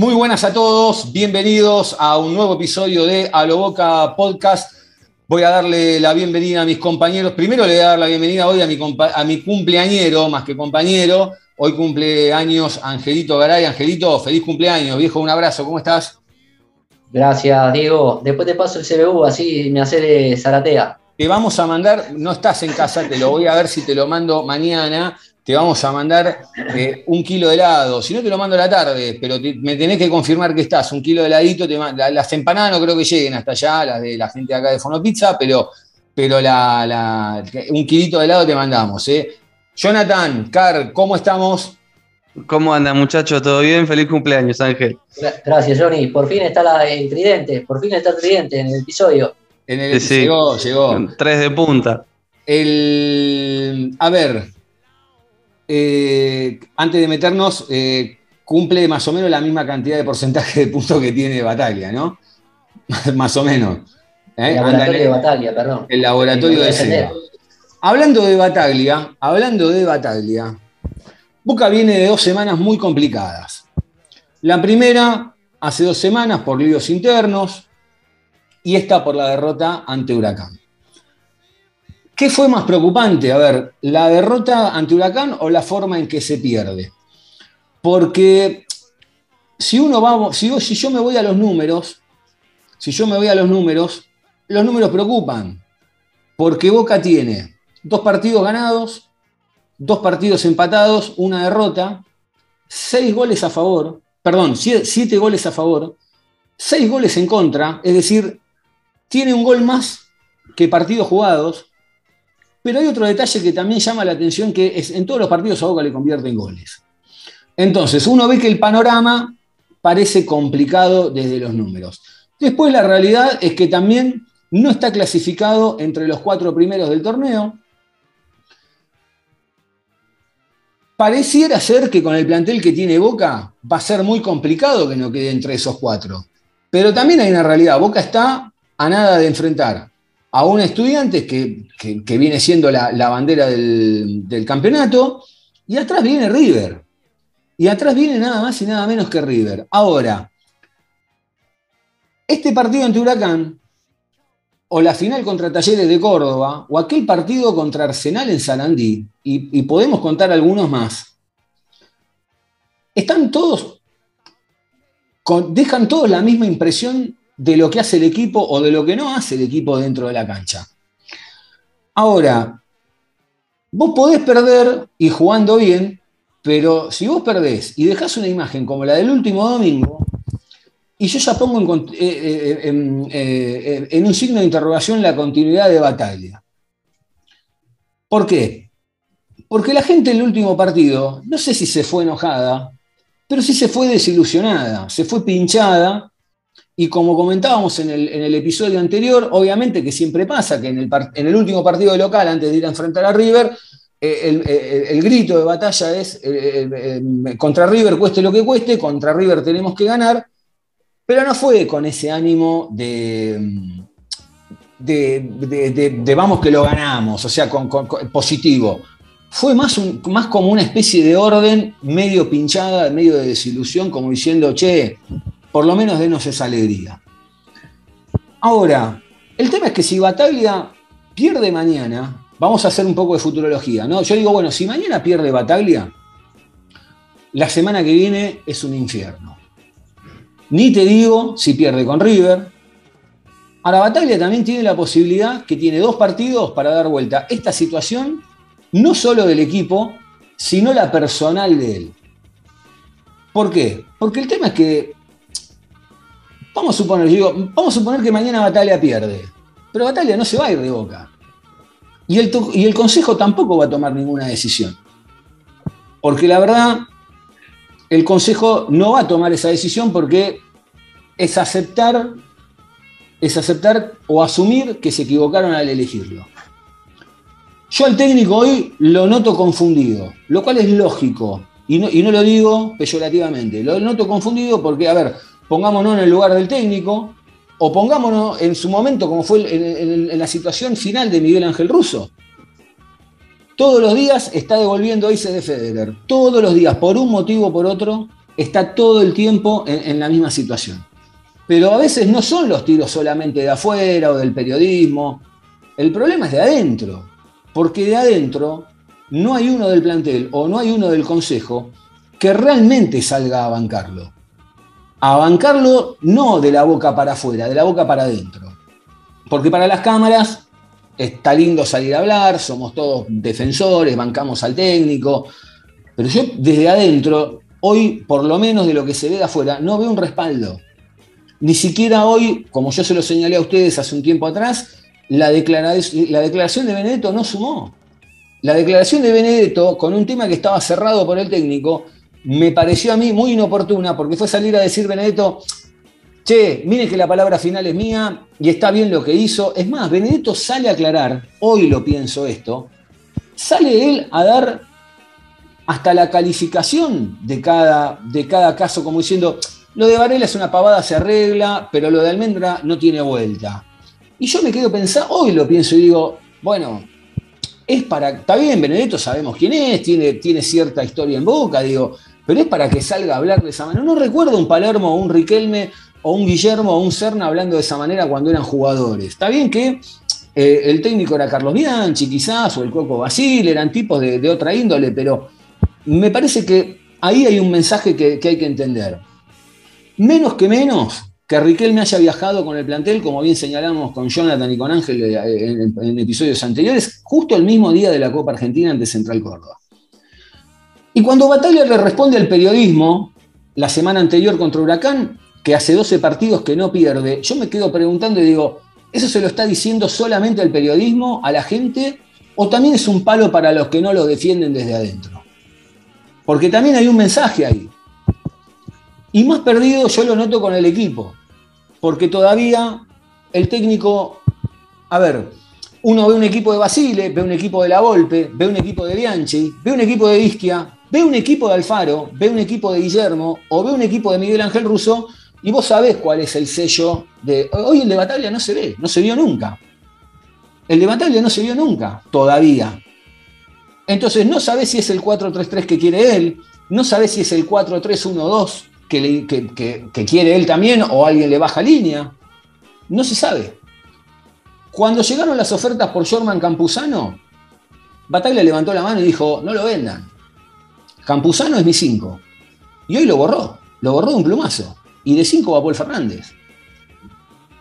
Muy buenas a todos, bienvenidos a un nuevo episodio de A lo Boca Podcast. Voy a darle la bienvenida a mis compañeros. Primero le voy a dar la bienvenida hoy a mi, a mi cumpleañero, más que compañero. Hoy cumple años Angelito Garay. Angelito, feliz cumpleaños, viejo, un abrazo, ¿cómo estás? Gracias, Diego. Después te paso el CBU, así me hace de Zaratea. Te vamos a mandar, no estás en casa, te lo voy a ver si te lo mando mañana. Te vamos a mandar eh, un kilo de helado. Si no, te lo mando a la tarde, pero te- me tenés que confirmar que estás. Un kilo de heladito. Te la- las empanadas no creo que lleguen hasta allá, las de la gente de acá de Fonopizza, pero, pero la, la- un kilito de helado te mandamos. ¿eh? Jonathan, Car, ¿cómo estamos? ¿Cómo anda, muchachos? ¿Todo bien? Feliz cumpleaños, Ángel. Gra- Gracias, Johnny. Por fin está la- el tridente, por fin está el tridente en el episodio. En el, sí. Llegó, llegó. Tres de punta. El, a ver, eh, antes de meternos, eh, cumple más o menos la misma cantidad de porcentaje de puntos que tiene Bataglia, ¿no? más o menos. ¿eh? El laboratorio en de batalla, perdón. el laboratorio de. Seba. Hablando de Bataglia, hablando de Bataglia, Boca viene de dos semanas muy complicadas. La primera, hace dos semanas por líos internos, y esta por la derrota ante Huracán. ¿Qué fue más preocupante? A ver, ¿la derrota ante Huracán o la forma en que se pierde? Porque si uno va, si, yo- me voy a los números, si yo me voy a los números, los números preocupan. Porque Boca tiene dos partidos ganados, dos partidos empatados, una derrota, seis goles a favor, perdón, sie- siete goles a favor, seis goles en contra, es decir, tiene un gol más que partidos jugados, pero hay otro detalle que también llama la atención, que es en todos los partidos a Boca le convierten goles. Entonces, uno ve que el panorama parece complicado desde los números. Después la realidad es que también no está clasificado entre los cuatro primeros del torneo. Pareciera ser que con el plantel que tiene Boca va a ser muy complicado que no quede entre esos cuatro. Pero también hay una realidad. Boca está a nada de enfrentar a un estudiante que, que- viene siendo la, bandera del, campeonato y atrás viene River. Y atrás viene nada más y nada menos que River. Ahora, este partido ante Huracán, o la final contra Talleres de Córdoba, o aquel partido contra Arsenal en Sarandí, y, podemos contar algunos más, están todos, dejan todos la misma impresión de lo que hace el equipo o de lo que no hace el equipo dentro de la cancha. Ahora, vos podés perder y jugando bien, pero si vos perdés y dejás una imagen como la del último domingo, y yo ya pongo en, eh, eh, eh, un signo de interrogación la continuidad de batalla. ¿Por qué? Porque la gente en el último partido, no sé si se fue enojada, pero sí se fue desilusionada, se fue pinchada, y como comentábamos en el, episodio anterior, obviamente que siempre pasa que en el, último partido local, antes de ir a enfrentar a River, eh, el, el- grito de batalla es eh, eh, eh, contra River cueste lo que cueste, contra River tenemos que ganar, pero no fue con ese ánimo de, de, de- de- de vamos que lo ganamos, o sea, con, positivo. Fue más, más como una especie de orden medio pinchada, medio de desilusión, como diciendo, che, por lo menos denos esa alegría. Ahora, el tema es que si Bataglia pierde mañana, vamos a hacer un poco de futurología, ¿no? Yo digo, bueno, si mañana pierde Bataglia, la semana que viene es un infierno. Ni te digo si pierde con River. Ahora, Bataglia también tiene la posibilidad que tiene dos partidos para dar vuelta esta situación, no solo del equipo, sino la personal de él. ¿Por qué? Porque el tema es que, vamos a suponer, digo, vamos a suponer que mañana Bataglia pierde, pero Bataglia no se va a ir de. Y el, y el Consejo tampoco va a tomar ninguna decisión. Porque la verdad, el Consejo no va a tomar esa decisión porque es aceptar, es aceptar o asumir que se equivocaron al elegirlo. Yo al técnico hoy lo noto confundido, lo cual es lógico, y no, y no lo digo peyorativamente, lo noto confundido porque, a ver, pongámonos en el lugar del técnico, o pongámonos en su momento, como fue en, la situación final de Miguel Ángel Russo. Todos los días está devolviendo Ace de Federer. Todos los días, por un motivo o por otro, está todo el tiempo en, en la misma situación. Pero a veces no son los tiros solamente de afuera o del periodismo. El problema es de adentro. Porque de adentro no hay uno del plantel o no hay uno del consejo que realmente salga a bancarlo. A bancarlo no de la boca para afuera, de la boca para adentro. Porque para las cámaras está lindo salir a hablar, somos todos defensores, bancamos al técnico, pero yo desde adentro, hoy por lo menos de lo que se ve de afuera, no veo un respaldo. Ni siquiera hoy, como yo se lo señalé a ustedes hace un tiempo atrás, la, declara- la declaración de Benedetto no sumó. La declaración de Benedetto, con un tema que estaba cerrado por el técnico, me pareció a mí muy inoportuna, porque fue salir a decir Benedetto, che, miren que la palabra final es mía y está bien lo que hizo. Es más, Benedetto sale a aclarar, hoy lo pienso esto, sale él a dar hasta la calificación de cada, de cada caso, como diciendo, lo de Varela es una pavada, se arregla, pero lo de Almendra no tiene vuelta. Y yo me quedo pensando, hoy lo pienso y digo, bueno, es para, está bien, Benedetto sabemos quién es, tiene, tiene cierta historia en boca, digo, pero es para que salga a hablar de esa manera. No recuerdo un Palermo o un Riquelme o un Guillermo o un Serna hablando de esa manera cuando eran jugadores. Está bien que eh, el técnico era Carlos Bianchi, quizás, o el Coco Basile, eran tipos de, otra índole, pero me parece que ahí hay un mensaje que, hay que entender. Menos que menos que Riquelme haya viajado con el plantel, como bien señalamos con Jonathan y con Ángel eh, en episodios anteriores, justo el mismo día de la Copa Argentina ante Central Córdoba. Y cuando Batalla le responde al periodismo, la semana anterior contra Huracán, que hace 12 partidos que no pierde, yo me quedo preguntando y digo, ¿eso se lo está diciendo solamente al periodismo, a la gente, o también es un palo para los que no lo defienden desde adentro? Porque también hay un mensaje ahí. Y más perdido yo lo noto con el equipo, porque todavía el técnico, a ver, uno ve un equipo de Basile, ve un equipo de La Volpe, ve un equipo de Bianchi, ve un equipo de Isquia, ve un equipo de Alfaro, ve un equipo de Guillermo o ve un equipo de Miguel Ángel Russo y vos sabés cuál es el sello de... Hoy el de Batalla no se ve, no se vio nunca. El de Batalla no se vio nunca, todavía. Entonces no sabés si es el 4-3-3 que quiere él, no sabés si es el 4-3-1-2 que, que- que quiere él también o alguien le baja línea. No se sabe. Cuando llegaron las ofertas por Jorman Campuzano, Bataglia levantó la mano y dijo, no lo vendan. Campuzano es mi 5. Y hoy lo borró, lo borró de un plumazo. Y de 5 va Paul Fernández.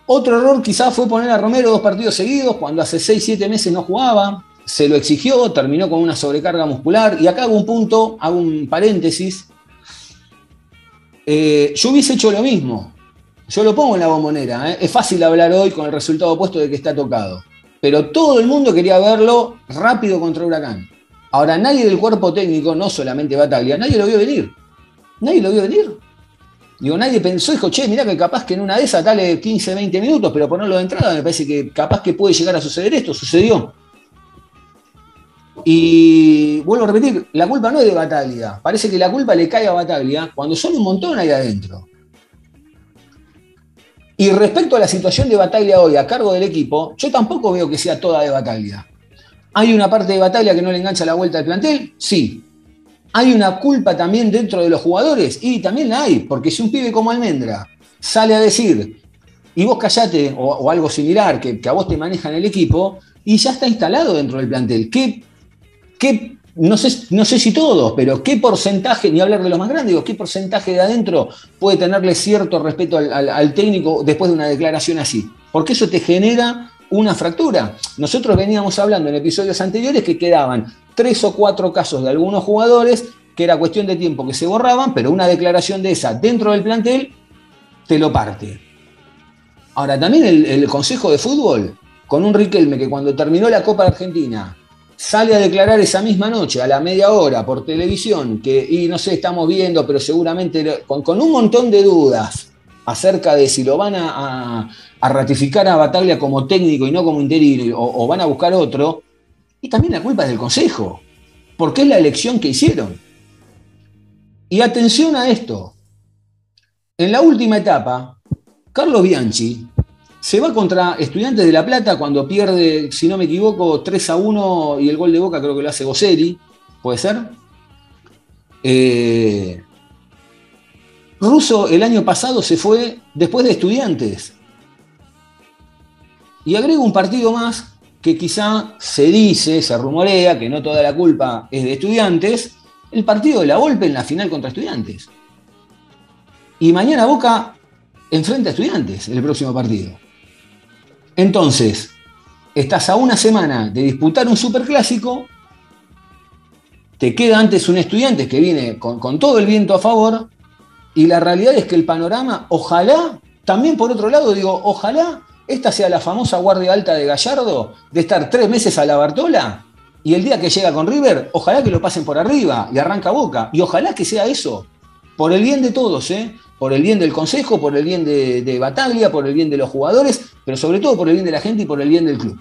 Otro error quizás fue poner a Romero dos partidos seguidos cuando hace 6-7 meses no jugaba. Se lo exigió, terminó con una sobrecarga muscular. Y acá hago un punto, hago un paréntesis. Eh, yo hubiese hecho lo mismo. Yo lo pongo en la bombonera. ¿eh? Es fácil hablar hoy con el resultado opuesto de que está tocado. Pero todo el mundo quería verlo rápido contra Huracán. Ahora, nadie del cuerpo técnico, no solamente Bataglia, nadie lo vio venir. Nadie lo vio venir. Digo, nadie pensó, dijo, che, mirá que capaz que en una de esas dale 15, 20 minutos, pero ponerlo de entrada me parece que capaz que puede llegar a suceder esto. Sucedió. Y vuelvo a repetir, la culpa no es de Bataglia. Parece que la culpa le cae a Bataglia cuando son un montón ahí adentro. Y respecto a la situación de Bataglia hoy a cargo del equipo, yo tampoco veo que sea toda de Bataglia. ¿Hay una parte de Bataglia que no le engancha la vuelta al plantel? Sí. ¿Hay una culpa también dentro de los jugadores? Y también la hay, porque si un pibe como Almendra sale a decir, y vos callate, o, algo similar, que, a vos te manejan el equipo, y ya está instalado dentro del plantel. ¿Qué, qué no, sé, no sé si todos, pero qué porcentaje, ni hablar de los más grandes, digo, qué porcentaje de adentro puede tenerle cierto respeto al técnico después de una declaración así? Porque eso te genera una fractura. Nosotros veníamos hablando en episodios anteriores que quedaban tres o cuatro casos de algunos jugadores que era cuestión de tiempo que se borraban, pero una declaración de esa dentro del plantel te lo parte. Ahora, también el, Consejo de Fútbol, con un Riquelme que cuando terminó la Copa Argentina sale a declarar esa misma noche, a la media hora, por televisión, que, y no sé, estamos viendo, pero seguramente con, un montón de dudas acerca de si lo van a- a ratificar a Bataglia como técnico y no como interino, o, o van a buscar otro, y también la culpa es del Consejo, porque es la elección que hicieron. Y atención a esto, en la última etapa, Carlos Bianchi se va contra Estudiantes de La Plata cuando pierde, si no me equivoco, 3 a 1 y el gol de Boca creo que lo hace Goseri, ¿puede ser? Eh, Russo el año pasado se fue después de Estudiantes. Y agrego un partido más que quizá se dice, se rumorea, que no toda la culpa es de Estudiantes, el partido de la Volpe en la final contra Estudiantes. Y mañana Boca enfrenta a Estudiantes en el próximo partido. Entonces, estás a una semana de disputar un superclásico, te queda antes un estudiante que viene con todo el viento a favor, y la realidad es que el panorama, ojalá, también por otro lado, digo, ojalá esta sea la famosa guardia alta de Gallardo, de estar tres meses a la Bartola, y el día que llega con River, ojalá que lo pasen por arriba y arranca boca, y ojalá que sea eso, por el bien de todos, ¿eh? por el bien del consejo, por el bien de, de Bataglia, por el bien de los jugadores, pero sobre todo por el bien de la gente y por el bien del club.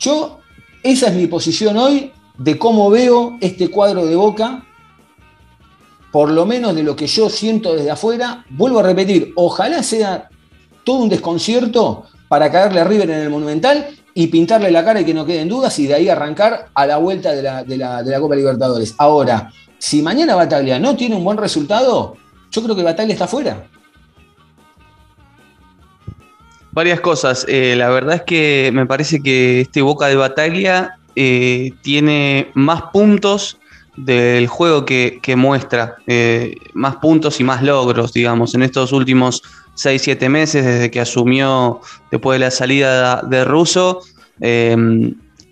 Yo, esa es mi posición hoy de cómo veo este cuadro de Boca, por lo menos de lo que yo siento desde afuera. Vuelvo a repetir, ojalá sea todo un desconcierto para caerle a River en el Monumental y pintarle la cara y que no queden dudas y de ahí arrancar a la vuelta de la, de la- de Copa Libertadores. Ahora, si mañana Bataglia no tiene un buen resultado, yo creo que Bataglia está fuera. Varias cosas. Eh, la verdad es que me parece que este Boca de Bataglia eh, tiene más puntos del juego que, que muestra, eh, más puntos y más logros, digamos, en estos últimos 6-7 meses desde que asumió después de la salida de Russo. eh,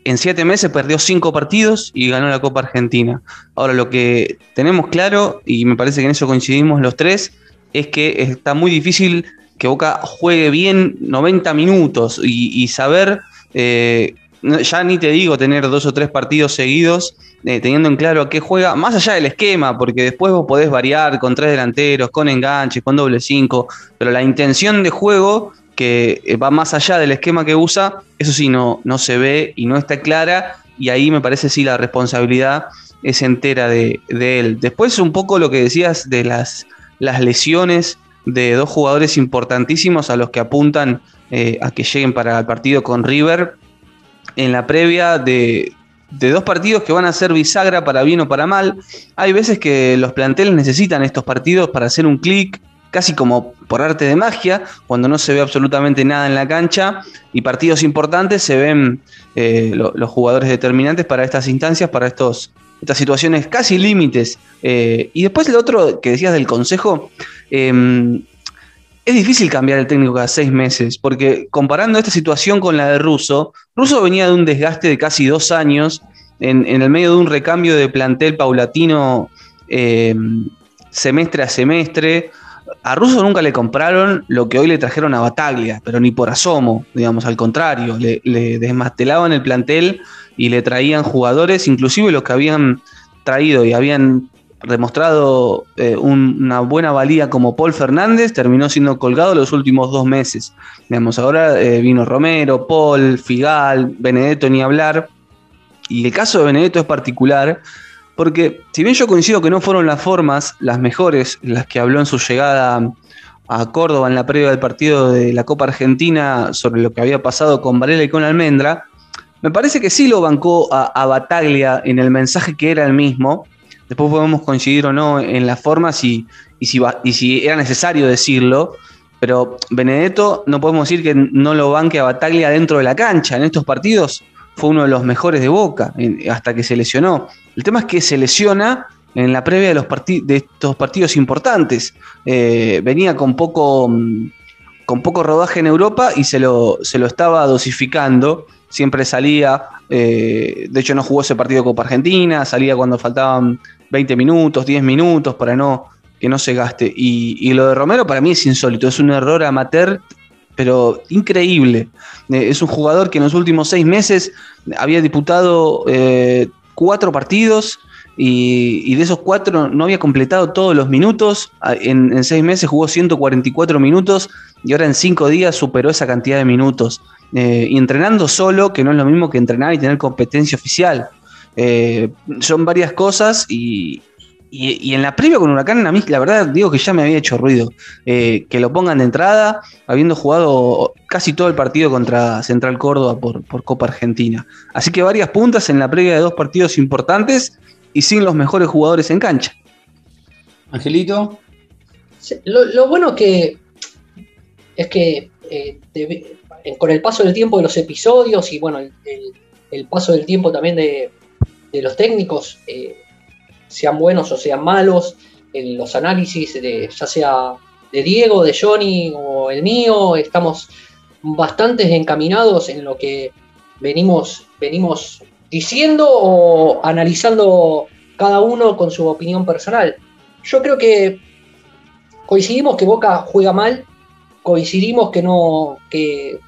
en 7 meses perdió 5 partidos y ganó la Copa Argentina. Ahora lo que tenemos claro, y me parece que en eso coincidimos los tres, es que está muy difícil que Boca juegue bien 90 minutos y, saber, eh, ya ni te digo tener dos o tres partidos seguidos, eh, teniendo en claro a qué juega, más allá del esquema, porque después vos podés variar con tres delanteros, con enganches, con doble cinco, pero la intención de juego que eh, va más allá del esquema que usa, eso sí no, no se ve y no está clara, y ahí me parece sí la responsabilidad es entera de, de él. Después un poco lo que decías de las, las lesiones de dos jugadores importantísimos a los que apuntan eh, a que lleguen para el partido con River en la previa de, dos partidos que van a ser bisagra para bien o para mal. Hay veces que los planteles necesitan estos partidos para hacer un clic, casi como por arte de magia, cuando no se ve absolutamente nada en la cancha y partidos importantes se ven eh, lo- los jugadores determinantes para estas instancias, para estos, estas situaciones casi límites. Eh, y después lo otro que decías del consejo, eh, es difícil cambiar el técnico cada seis meses, porque comparando esta situación con la de Russo, Russo venía de un desgaste de casi dos años en, el medio de un recambio de plantel paulatino eh, semestre a semestre. A Russo nunca le compraron lo que hoy le trajeron a Bataglia, pero ni por asomo, digamos, al contrario, le, le desmantelaban el plantel y le traían jugadores, inclusive los que habían traído y habían demostrado eh, un- una buena valía como Paul Fernández, terminó siendo colgado los últimos dos meses. Digamos, ahora eh, vino Romero, Paul, Figal, Benedetto ni hablar. Y el caso de Benedetto es particular porque si bien yo coincido que no fueron las formas las mejores las que habló en su llegada a Córdoba en la previa del partido de la Copa Argentina sobre lo que había pasado con Varela y con Almendra, me parece que sí lo bancó a, a Bataglia en el mensaje que era el mismo. Después podemos coincidir o no en las formas y, si, era necesario decirlo. Pero Benedetto no podemos decir que no lo banque a Bataglia dentro de la cancha. En estos partidos fue uno de los mejores de Boca hasta que se lesionó. El tema es que se lesiona en la previa de, los de estos partidos importantes. Eh, venía con poco, mm, con poco rodaje en Europa y se lo, se lo estaba dosificando. Siempre salía, eh, de hecho no jugó ese partido Copa Argentina, salía cuando faltaban 20 minutos, 10 minutos para no, que no se gaste. Y, y lo de Romero para mí es insólito, es un error amateur pero increíble. Eh, es un jugador que en los últimos seis meses había disputado eh, cuatro partidos y, de esos cuatro no había completado todos los minutos. En, seis meses jugó 144 minutos y ahora en cinco días superó esa cantidad de minutos. Eh, y entrenando solo, que no es lo mismo que entrenar y tener competencia oficial. Son varias cosas y, y, en la previa con Huracán, a mí la verdad digo que ya me había hecho ruido. Eh, que lo pongan de entrada, habiendo jugado casi todo el partido contra Central Córdoba por, Copa Argentina. Así que varias puntas en la previa de dos partidos importantes y sin los mejores jugadores en cancha. Angelito. lo, bueno que es que eh, con el paso del tiempo de los episodios y bueno, el, paso del tiempo también de, los técnicos, eh, sean buenos o sean malos, en los análisis, de, ya sea de Diego, de Johnny o el mío, estamos bastante encaminados en lo que venimos, venimos diciendo o analizando cada uno con su opinión personal. Yo creo que coincidimos que Boca juega mal, coincidimos que no, que,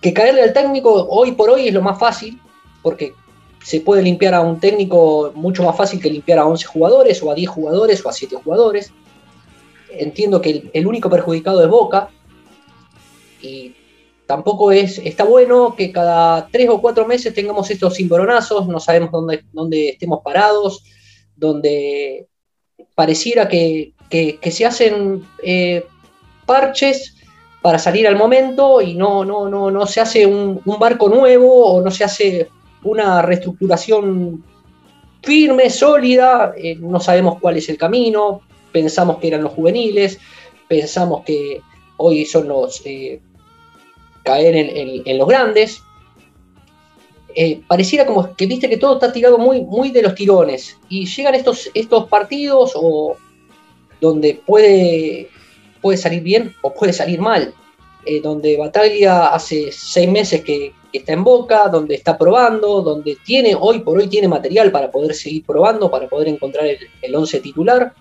que caerle al técnico hoy por hoy es lo más fácil, porque se puede limpiar a un técnico mucho más fácil que limpiar a 11 jugadores o a 10 jugadores o a 7 jugadores. Entiendo que el, único perjudicado es Boca y tampoco es, está bueno que cada 3 o 4 meses tengamos estos cimbronazos, no sabemos dónde, dónde estemos parados, donde pareciera que, se hacen eh, parches para salir al momento y no, no, no, no se hace un barco nuevo o no se hace una reestructuración firme, sólida, eh, no sabemos cuál es el camino, pensamos que eran los juveniles, pensamos que hoy son los eh, caer en, los grandes. Eh, pareciera como que viste que todo está tirado muy, muy de los tirones y llegan estos, estos partidos o donde puede, puede salir bien o puede salir mal. donde Bataglia hace seis meses que, está en boca, donde está probando, donde tiene, hoy por hoy tiene material para poder seguir probando, para poder encontrar el, 11 titular,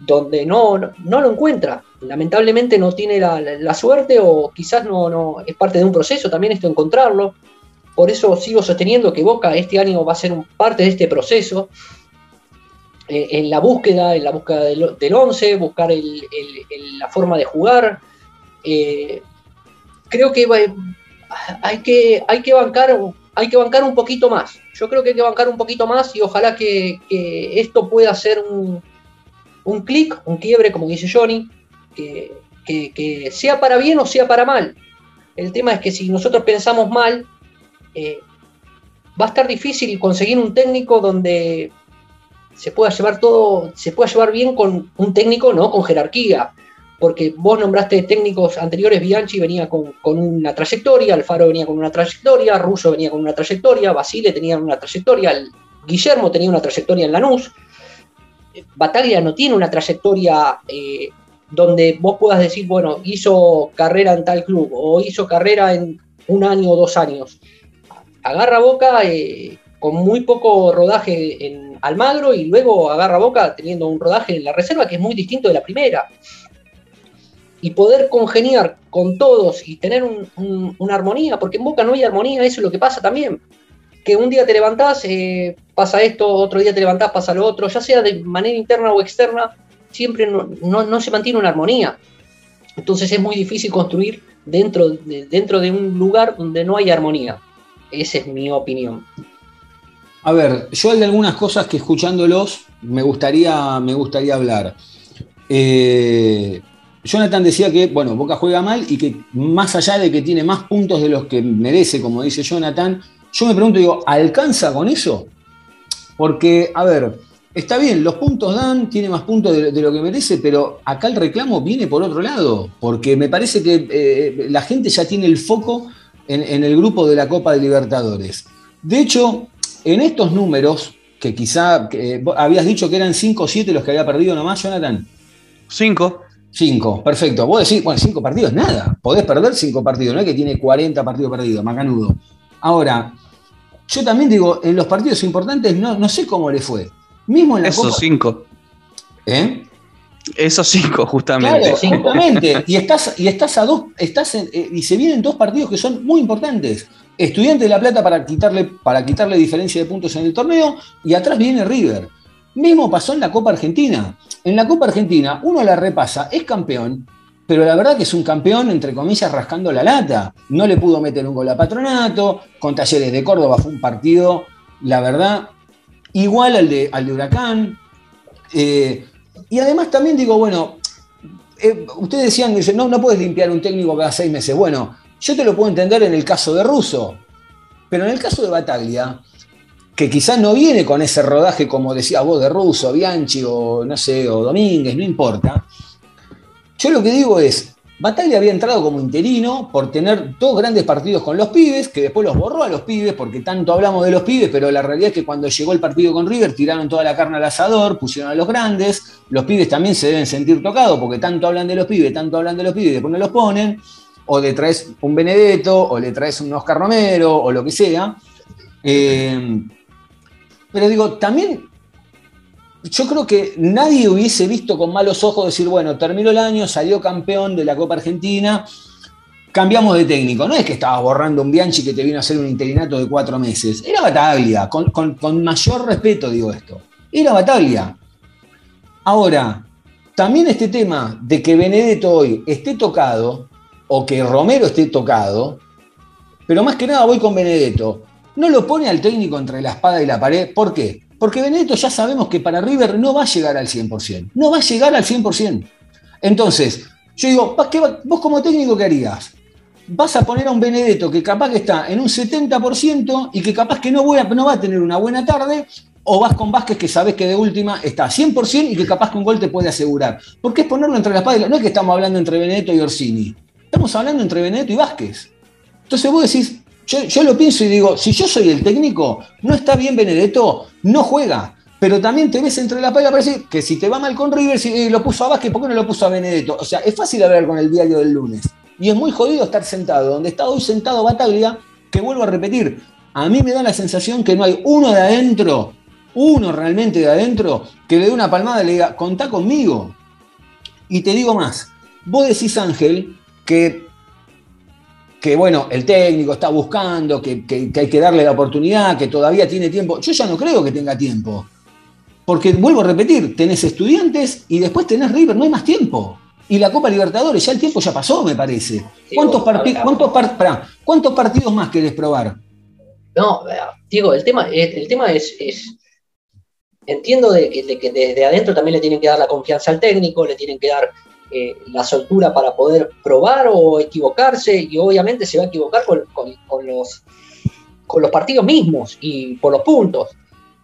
donde no, no, lo encuentra. Lamentablemente no tiene la, suerte o quizás no, no, es parte de un proceso también esto encontrarlo. Por eso sigo sosteniendo que Boca este año va a ser un, parte de este proceso. Eh, en la búsqueda, en la búsqueda del, del 11, buscar la forma de jugar. Eh, creo que va, hay que, hay que, bancar, hay que bancar un poquito más. Yo creo que hay que bancar un poquito más y ojalá que, esto pueda ser un, un clic, un quiebre, como dice Johnny, que, sea para bien o sea para mal. El tema es que si nosotros pensamos mal, eh, va a estar difícil conseguir un técnico donde se pueda llevar todo, se pueda llevar bien con un técnico, no con jerarquía porque vos nombraste técnicos anteriores, Bianchi venía con, una trayectoria, Alfaro venía con una trayectoria, Russo venía con una trayectoria, Basile tenía una trayectoria, Guillermo tenía una trayectoria en Lanús. Bataglia no tiene una trayectoria eh, donde vos puedas decir, bueno, hizo carrera en tal club o hizo carrera en un año o dos años. Agarra boca eh, con muy poco rodaje en Almagro y luego agarra boca teniendo un rodaje en la reserva que es muy distinto de la primera y poder congeniar con todos y tener una armonía, porque en Boca no hay armonía, eso es lo que pasa también. Que un día te levantás, eh, pasa esto, otro día te levantás, pasa lo otro, ya sea de manera interna o externa, siempre no, se mantiene una armonía. Entonces es muy difícil construir dentro de, dentro de un lugar donde no hay armonía. Esa es mi opinión. A ver, yo hay algunas cosas que escuchándolos me gustaría, me gustaría hablar. Eh, Jonathan decía que, bueno, Boca juega mal y que más allá de que tiene más puntos de los que merece, como dice Jonathan, yo me pregunto, digo, ¿alcanza con eso? Porque, a ver, está bien, los puntos dan, tiene más puntos de, lo que merece, pero acá el reclamo viene por otro lado, porque me parece que eh, la gente ya tiene el foco en, el grupo de la Copa de Libertadores. De hecho, en estos números, que quizá habías dicho que eran 5 o 7 los que había perdido nomás, Jonathan. 5. Cinco, perfecto. Vos decís, bueno, cinco partidos, nada. Podés perder cinco partidos, no es que tiene 40 partidos perdidos, macanudo. Ahora, yo también digo, en los partidos importantes no, no sé cómo le fue. Mismo en la Esos cinco. ¿Eh? Esos cinco, justamente. Claro, Cinco. justamente. Y estás, y estás a dos, estás en- eh, y se vienen dos partidos que son muy importantes. Estudiante de La Plata para quitarle, para quitarle diferencia de puntos en el torneo, y atrás viene River. Mismo pasó en la Copa Argentina. En la Copa Argentina, uno la repasa, es campeón, pero la verdad que es un campeón, entre comillas, rascando la lata. No le pudo meter un gol a Patronato, con Talleres de Córdoba fue un partido, la verdad, igual al de, al de Huracán. Eh, y además también digo, bueno, eh, ustedes decían, dicen, no, no puedes limpiar un técnico cada seis meses. Bueno, yo te lo puedo entender en el caso de Russo, pero en el caso de Bataglia, que quizás no viene con ese rodaje, como decía vos, de Russo, Bianchi o no sé, o Domínguez, no importa. Yo lo que digo es, Bataglia había entrado como interino por tener dos grandes partidos con los pibes, que después los borró a los pibes, porque tanto hablamos de los pibes, pero la realidad es que cuando llegó el partido con River tiraron toda la carne al asador, pusieron a los grandes, los pibes también se deben sentir tocados, porque tanto hablan de los pibes, tanto hablan de los pibes, después no los ponen, o le traes un Benedetto, o le traes un Oscar Romero, o lo que sea. Eh, pero digo, también yo creo que nadie hubiese visto con malos ojos decir, bueno, terminó el año, salió campeón de la Copa Argentina, cambiamos de técnico. No es que estabas borrando un Bianchi que te vino a hacer un interinato de cuatro meses. Era Bataglia, con, mayor respeto digo esto. Era Bataglia. Ahora, también este tema de que Benedetto hoy esté tocado, o que Romero esté tocado, pero más que nada voy con Benedetto. No lo pone al técnico entre la espada y la pared. ¿Por qué? Porque Benedetto ya sabemos que para River no va a llegar al 100%. No va a llegar al 100%. Entonces, yo digo, ¿vas- qué va- ¿vos como técnico qué harías? Vas a poner a un Benedetto que capaz que está en un 70% y que capaz que no, voy a- no va a tener una buena tarde, o vas con Vázquez que sabes que de última está a 100% y que capaz que un gol te puede asegurar. Porque es ponerlo entre la espada y la... No es que estamos hablando entre Benedetto y Orsini. Estamos hablando entre Benedetto y Vázquez. Entonces vos decís, yo, yo lo pienso y digo, si yo soy el técnico, no está bien Benedetto, no juega. Pero también te ves entre la pared y la pared que si te va mal con River, si eh, lo puso a ¿por qué no lo puso a Benedetto? O sea, es fácil hablar con el diario del lunes. Y es muy jodido estar sentado, donde está hoy sentado Bataglia, que vuelvo a repetir, a mí me da la sensación que no hay uno de adentro, uno realmente de adentro, que le dé una palmada y le diga, contá conmigo. Y te digo más, vos decís, Ángel, que que bueno, el técnico está buscando, que, que- que hay que darle la oportunidad, que todavía tiene tiempo. Yo ya no creo que tenga tiempo. Porque vuelvo a repetir, tenés estudiantes y después tenés River, no hay más tiempo. Y la Copa Libertadores, ya el tiempo ya pasó, me parece. ¿Cuántos, Digo, parti- a- a- cuántos par- pará, ¿Cuántos partidos más querés probar? No, eh, digo, el tema, el, el tema es, es- entiendo de que, de que desde adentro también le tienen que dar la confianza al técnico, le tienen que dar eh, la soltura para poder probar o equivocarse, y obviamente se va a equivocar con, los, con los partidos mismos y por los puntos.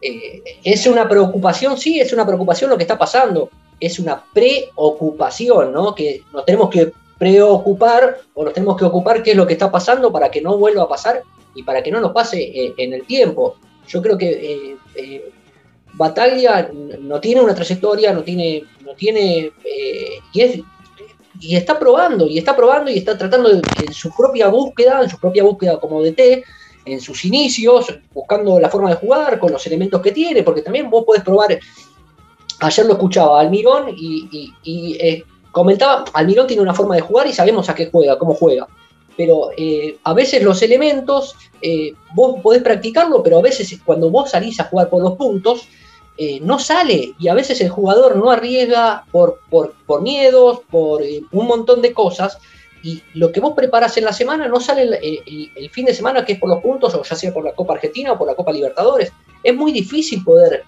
Eh, es una preocupación, sí, es una preocupación lo que está pasando, es una preocupación, ¿no? Que nos tenemos que preocupar o nos tenemos que ocupar qué es lo que está pasando para que no vuelva a pasar y para que no nos pase eh, en el tiempo. Yo creo que Bataglia no tiene una trayectoria, no tiene, no tiene eh, y, es- y está probando, y está probando y está tratando de, en su propia búsqueda, en su propia búsqueda como DT, en sus inicios, buscando la forma de jugar con los elementos que tiene, porque también vos podés probar. Ayer lo escuchaba Almirón y, eh, comentaba, Almirón tiene una forma de jugar y sabemos a qué juega, cómo juega. Pero eh, a veces los elementos, vos podés practicarlo, pero a veces cuando vos salís a jugar por los puntos, eh, no sale. Y a veces el jugador no arriesga por, por, por miedos, por eh, un montón de cosas. Y lo que vos preparás en la semana no sale el, fin de semana, que es por los puntos, o ya sea por la Copa Argentina o por la Copa Libertadores. Es muy difícil poder,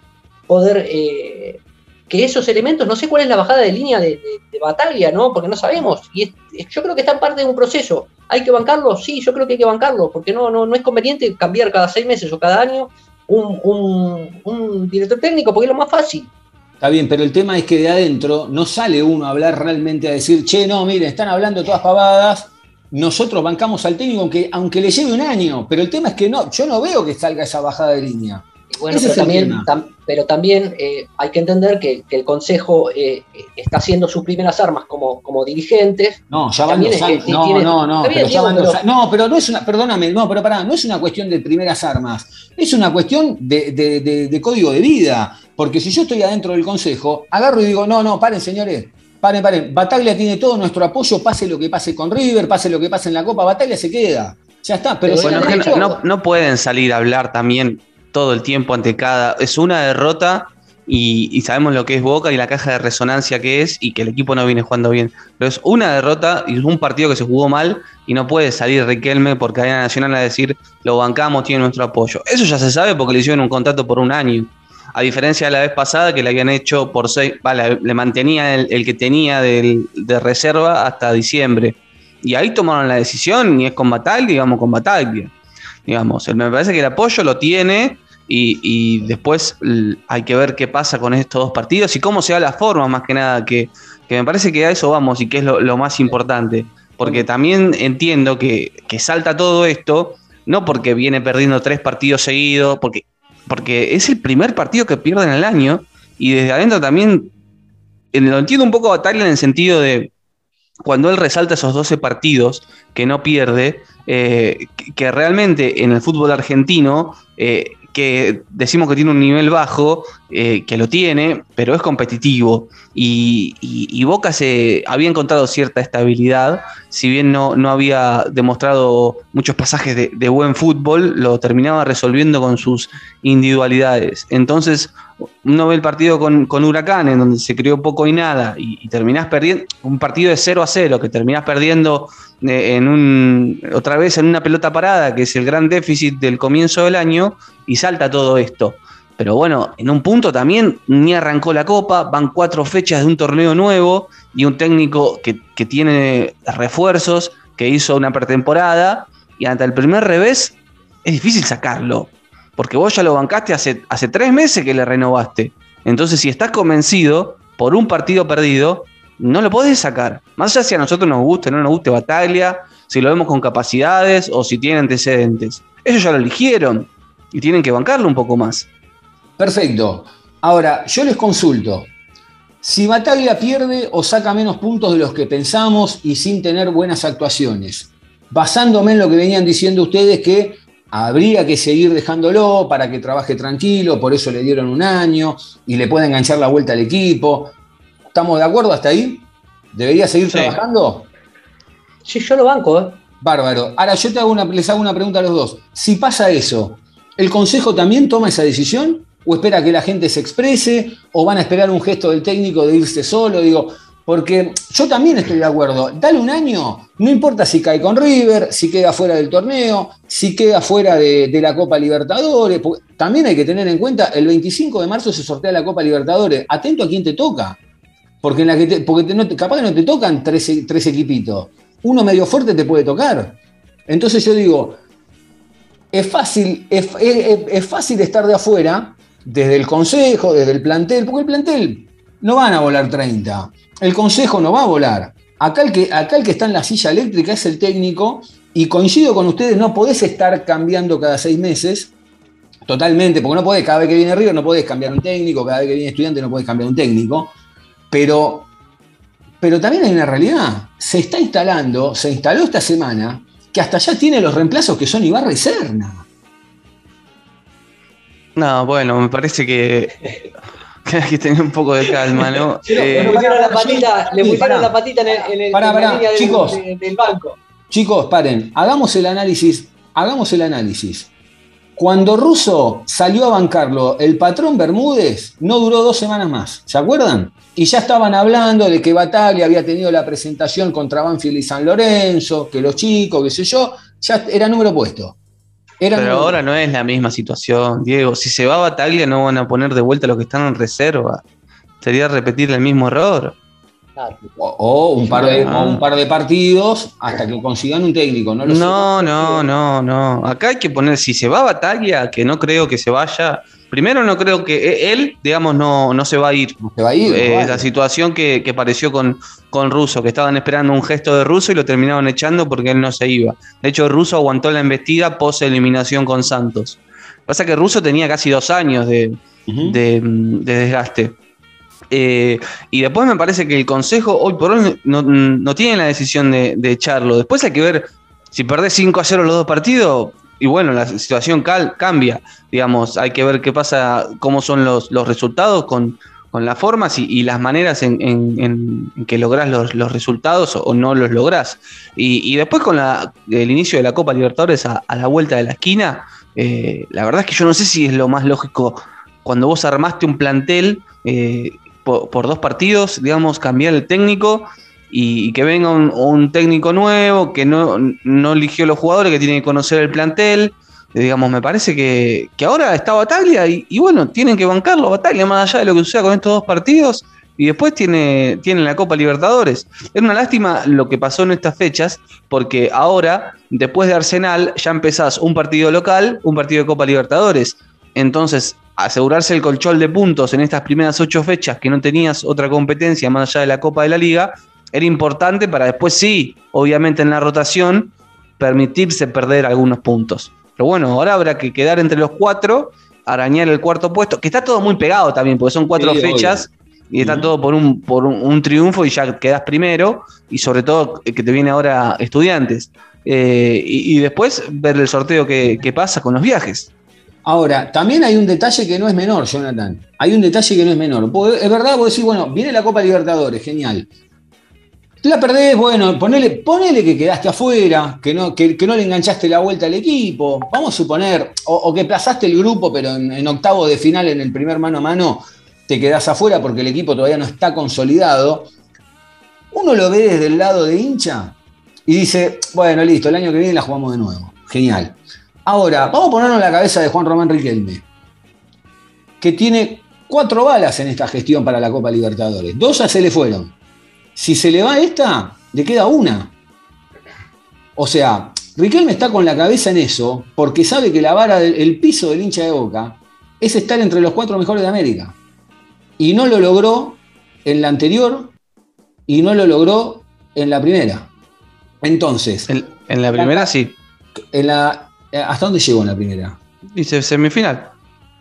poder eh, que esos elementos, no sé cuál es la bajada de línea de batalla, ¿no? Porque no sabemos. Y es- es- yo creo que está en parte de un proceso. ¿Hay que bancarlo? Sí, yo creo que hay que bancarlo, porque no, no, no es conveniente cambiar cada seis meses o cada año un, un- director técnico, porque es lo más fácil. Está bien, pero el tema es que de adentro no sale uno a hablar realmente a decir, che, no, miren, están hablando todas pavadas, nosotros bancamos al técnico aunque, aunque le lleve un año, pero el tema es que no, yo no veo que salga esa bajada de línea. Bueno, pero también, tam- pero también eh, hay que entender que, que el Consejo eh, está haciendo sus primeras armas como, como dirigentes. No, ya van También es- años. No, tiene- no, no, pero ya van. No, pero no es una, perdóname, no, pero pará, no es una cuestión de primeras armas, es una cuestión de, de- de- de código de vida. Porque si yo estoy adentro del consejo, agarro y digo, no, no, paren, señores, paren, paren. Bataglia tiene todo nuestro apoyo, pase lo que pase con River, pase lo que pase en la Copa, Bataglia se queda. Ya está, pero, Pero Bueno, no- no pueden salir a hablar también todo el tiempo ante cada. Es una derrota y, y sabemos lo que es Boca y la caja de resonancia que es y que el equipo no viene jugando bien. Pero es una derrota y es un partido que se jugó mal y no puede salir Riquelme por cadena nacional a decir lo bancamos, tiene nuestro apoyo. Eso ya se sabe porque le hicieron un contrato por un año. A diferencia de la vez pasada que le habían hecho por seis, vale, le mantenía el, que tenía del- de reserva hasta diciembre. Y ahí tomaron la decisión y es con Bataglia y con Bataglia. Digamos, me parece que el apoyo lo tiene y, y después hay que ver qué pasa con estos dos partidos y cómo se da la forma más que nada, que, que me parece que a eso vamos y que es lo, lo más importante. Porque también entiendo que, que salta todo esto, no porque viene perdiendo tres partidos seguidos, porque, porque es el primer partido que pierde en el año y desde adentro también eh, lo entiendo un poco a Bataglia en el sentido de cuando él resalta esos 12 partidos que no pierde, eh, que, que realmente en el fútbol argentino, eh, que decimos que tiene un nivel bajo, eh, que lo tiene, pero es competitivo. Y, y- y Boca se había encontrado cierta estabilidad, si bien no, no había demostrado muchos pasajes de, de buen fútbol, lo terminaba resolviendo con sus individualidades. Entonces, uno ve el partido con, con Huracán, en donde se creó poco y nada, y, y terminás perdiendo un partido de 0 a 0, que terminás perdiendo eh, en un, otra vez en una pelota parada, que es el gran déficit del comienzo del año, y salta todo esto. Pero bueno, en un punto también ni arrancó la copa, van cuatro fechas de un torneo nuevo y un técnico que, que tiene refuerzos, que hizo una pretemporada, y ante el primer revés es difícil sacarlo. Porque vos ya lo bancaste hace, tres meses que le renovaste. Entonces, si estás convencido por un partido perdido, no lo podés sacar. Más allá si a nosotros nos guste o no nos guste Bataglia, si lo vemos con capacidades o si tiene antecedentes. Ellos ya lo eligieron y tienen que bancarlo un poco más. Perfecto. Ahora, yo les consulto. Si Bataglia pierde o saca menos puntos de los que pensamos y sin tener buenas actuaciones, basándome en lo que venían diciendo ustedes que habría que seguir dejándolo para que trabaje tranquilo, por eso le dieron un año y le pueda enganchar la vuelta al equipo. ¿Estamos de acuerdo hasta ahí? ¿Debería seguir Sí. trabajando? Sí, yo lo banco, ¿eh? Bárbaro. Ahora yo te hago una, les hago una pregunta a los dos. Si pasa eso, ¿el Consejo también toma esa decisión? ¿O espera que la gente se exprese? ¿O van a esperar un gesto del técnico de irse solo? Digo, porque yo también estoy de acuerdo. Dale un año, no importa si cae con River, si queda fuera del torneo, si queda fuera de, la Copa Libertadores. También hay que tener en cuenta, el 25 de marzo se sortea la Copa Libertadores. Atento a quién te toca. Porque, capaz que no te tocan tres, tres equipitos. Uno medio fuerte te puede tocar. Entonces yo digo, es fácil, es, es- es fácil estar de afuera, desde el consejo, desde el plantel, porque el plantel no van a volar 30. El consejo no va a volar. Acá el, que, acá el que está en la silla eléctrica es el técnico, y coincido con ustedes, no podés estar cambiando cada seis meses, totalmente, porque no podés, cada vez que viene River no podés cambiar un técnico, cada vez que viene estudiante no podés cambiar un técnico, pero, pero también hay una realidad, se está instalando, se instaló esta semana, que hasta ya tiene los reemplazos que son Ibarra y Serna. No, bueno, me parece que hay que tener un poco de calma, ¿no? Sí, Eh, le pusieron la patita, le pusieron la patita en, el, en, el- Pará, en la pará, línea del- chicos. de- del banco. Chicos, paren, hagamos el análisis, hagamos el análisis. Cuando Russo salió a bancarlo, el patrón Bermúdez no duró dos semanas más, ¿se acuerdan? Y ya estaban hablando de que Bataglia había tenido la presentación contra Banfield y San Lorenzo, que los chicos, qué sé yo, ya era número puesto. Era Pero ahora no es la misma situación, Diego. Si se va a Bataglia no van a poner de vuelta los que están en reserva. Sería repetir el mismo error. Claro. o, o un par de, Ah. o un par de partidos hasta que consigan un técnico, ¿no? lo sé. No, no, no, no. Acá hay que poner, si se va a Bataglia, que no creo que se vaya. Primero no creo que e- él, digamos, no, no se va a ir. Se va a ir, Eh, vale. La situación que, que pareció con, con Russo, que estaban esperando un gesto de Russo y lo terminaron echando porque él no se iba. De hecho, Russo aguantó la embestida post eliminación con Santos. Pasa que Russo tenía casi dos años de, de, de desgaste. Eh, y después me parece que el Consejo hoy por hoy no, no tiene la decisión de, de echarlo. Después hay que ver si perdés 5 a 0 los dos partidos. Y bueno, la situación cal- cambia, digamos, hay que ver qué pasa, cómo son los, los resultados con, con las formas y, las maneras en, en- que lográs los, los resultados o, no los lográs. Y, y después con la- el inicio de la Copa Libertadores a, a la vuelta de la esquina, eh, la verdad es que yo no sé si es lo más lógico cuando vos armaste un plantel eh, por, por dos partidos, digamos, cambiar el técnico y, que venga un, un técnico nuevo que no, no eligió los jugadores, que tiene que conocer el plantel. Eh, Digamos, me parece que, que ahora está Bataglia y, y bueno, tienen que bancarlo Bataglia más allá de lo que suceda con estos dos partidos. Y después tiene, tiene la Copa Libertadores. Es una lástima lo que pasó en estas fechas, porque ahora, después de Arsenal, ya empezás un partido local, un partido de Copa Libertadores. Entonces, asegurarse el colchón de puntos en estas primeras ocho fechas que no tenías otra competencia más allá de la Copa de la Liga, era importante para después sí, obviamente en la rotación, permitirse perder algunos puntos. Pero bueno, ahora habrá que quedar entre los cuatro, arañar el cuarto puesto, que está todo muy pegado también, porque son cuatro Sí, fechas y está todo por un, por un, un triunfo y ya quedás primero, y sobre todo que te viene ahora estudiantes. Eh, y, y después ver el sorteo que, que pasa con los viajes. Ahora, también hay un detalle que no es menor, Jonathan. Hay un detalle que no es menor. Es verdad, vos decís, bueno, viene la Copa Libertadores, genial. La perdés, bueno, ponele, ponele que quedaste afuera, que no, que, no le enganchaste la vuelta al equipo. Vamos a suponer, o, que plazaste el grupo, pero en, octavo de final, en el primer mano a mano, te quedás afuera porque el equipo todavía no está consolidado. Uno lo ve desde el lado de hincha y dice, bueno, listo, el año que viene la jugamos de nuevo. Genial. Ahora, vamos a ponernos la cabeza de Juan Román Riquelme, que tiene cuatro balas en esta gestión para la Copa Libertadores. Dos ya se le fueron. Si se le va esta, le queda una. O sea, Riquelme está con la cabeza en eso, porque sabe que la vara, del, el piso del hincha de boca, es estar entre los cuatro mejores de América. Y no lo logró en la anterior y no lo logró en la primera. Entonces, En, en la primera sí, en la, ¿hasta dónde llegó en la primera? dice semifinal.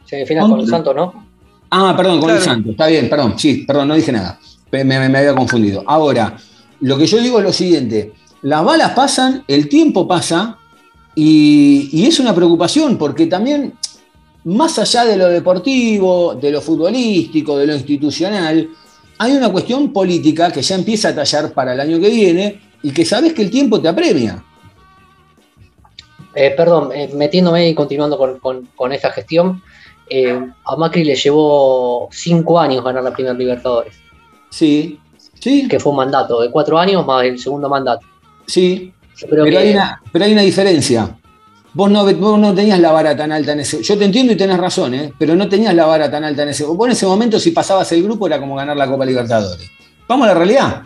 Semifinal con los Santos, ¿no? Ah, perdón, con el. Santos. Está bien, perdón. Sí, perdón, no dije nada. Me, me- me había confundido. Ahora, lo que yo digo es lo siguiente. Las balas pasan, el tiempo pasa y, es una preocupación porque también, más allá de lo deportivo, de lo futbolístico, de lo institucional, hay una cuestión política que ya empieza a tallar para el año que viene y que sabes que el tiempo te apremia. Eh, perdón, eh, metiéndome y continuando con, con- con esta gestión, eh, a Macri le llevó cinco años ganar la primera Libertadores, Sí, sí, que fue un mandato de cuatro años más el segundo mandato. sí. Pero que hay, una, pero hay una diferencia. Vos no, vos no tenías la vara tan alta en ese. Yo te entiendo y tenés razón, ¿eh? pero no tenías la vara tan alta en ese. Vos en ese momento, si pasabas el grupo, era como ganar la Copa Libertadores. Vamos a la realidad.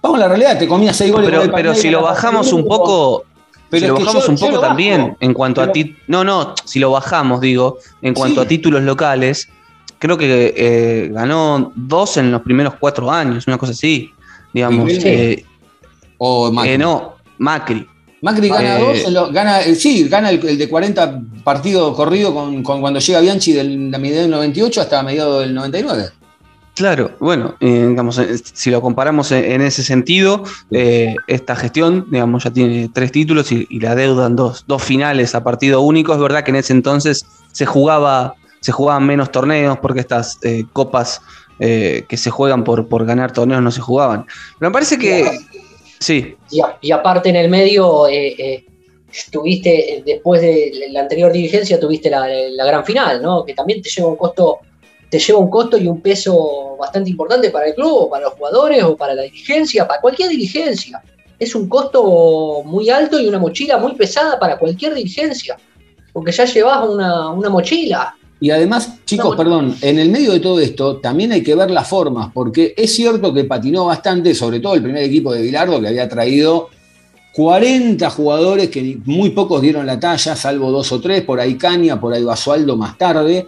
Vamos a la realidad. Te comías seis goles. Pero, con el pero si lo bajamos un poco, Pero si lo bajamos yo- un poco bajo. también, en cuanto a ti, no, no, si lo bajamos, digo, en cuanto Sí. a títulos locales, creo que eh, ganó dos en los primeros cuatro años, una cosa así, digamos. Sí. eh, O Macri. eh, no, Macri. Macri gana Eh, dos, en lo- gana, eh, sí, gana el, el de 40 partidos corridos con, con cuando llega Bianchi de la mediados del 98 hasta mediados del 99. Claro, bueno, eh, digamos, si lo comparamos en, en ese sentido, eh, esta gestión, digamos, ya tiene tres títulos y, y la deuda en dos, dos finales a partido único. Es verdad que en ese entonces se jugaba, se jugaban menos torneos porque estas eh, copas eh, que se juegan por, por ganar torneos no se jugaban. Pero me parece que sí, Y, a- y aparte en el medio, eh, eh, tuviste, después de la anterior dirigencia, tuviste la, la gran final, ¿no? Que también te lleva un costo, te lleva un costo y un peso bastante importante para el club, o para los jugadores, o para la dirigencia, para cualquier dirigencia. Es un costo muy alto y una mochila muy pesada para cualquier dirigencia. Porque ya llevas una, una mochila. Y además, chicos, No, perdón, en el medio de todo esto también hay que ver las formas, porque es cierto que patinó bastante, sobre todo el primer equipo de Bilardo, que había traído 40 jugadores que muy pocos dieron la talla, salvo dos o tres, por ahí Caña, por ahí Basualdo más tarde.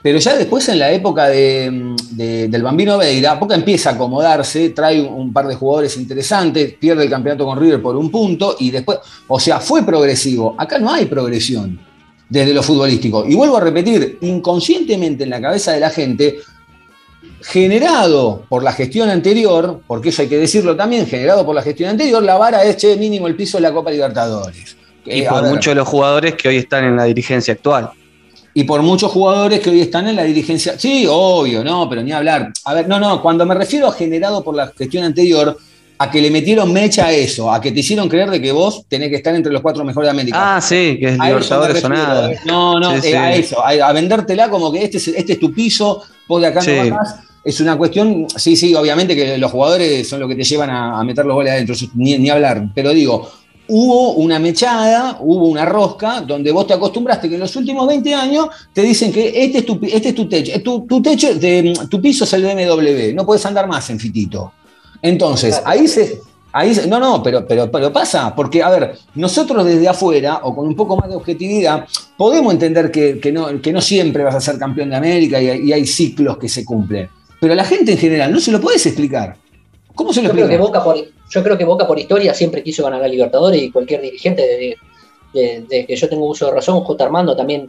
Pero ya después, en la época de- de- del Bambino Veira, Boca empieza a acomodarse, trae un, un par de jugadores interesantes, pierde el campeonato con River por un punto y después, o sea, fue progresivo. Acá no hay progresión. Desde lo futbolístico. Y vuelvo a repetir, inconscientemente en la cabeza de la gente, generado por la gestión anterior, porque eso hay que decirlo también, generado por la gestión anterior, la vara es che, mínimo el piso de la Copa Libertadores. Y Eh, por muchos de los jugadores que hoy están en la dirigencia actual. y por muchos jugadores que hoy están en la dirigencia. Sí, obvio, no, pero ni hablar. A ver, no, no, cuando me refiero a generado por la gestión anterior, a que le metieron mecha a eso, a que te hicieron creer de que vos tenés que estar entre los cuatro mejores de América. Ah, sí, que es A Libertadores o refiero. nada. No, no, Sí, eh, sí. a eso, a, a vendértela como que este es, este es tu piso, vos de acá Sí. no vas. Es una cuestión, sí, sí, obviamente que los jugadores son los que te llevan a, a meter los goles adentro, ni, ni hablar, pero digo, hubo una mechada, hubo una rosca, donde vos te acostumbraste que en los últimos 20 años te dicen que este es tu, este es tu techo, eh, tu, tu techo, de- tu piso es el BMW, no puedes andar más en fitito. Entonces, ahí se, Ahí, se- no, no, pero, pero, pero pasa, porque, a ver, nosotros desde afuera, o con un poco más de objetividad, podemos entender que, que no, que no siempre vas a ser campeón de América y, hay- y hay ciclos que se cumplen. Pero a la gente en general no se lo puedes explicar. ¿Cómo se lo Yo creo, que explicas? Boca por, yo creo que Boca por historia siempre quiso ganar la Libertadores y cualquier dirigente, desde, de- que yo tengo uso de razón, J. Armando también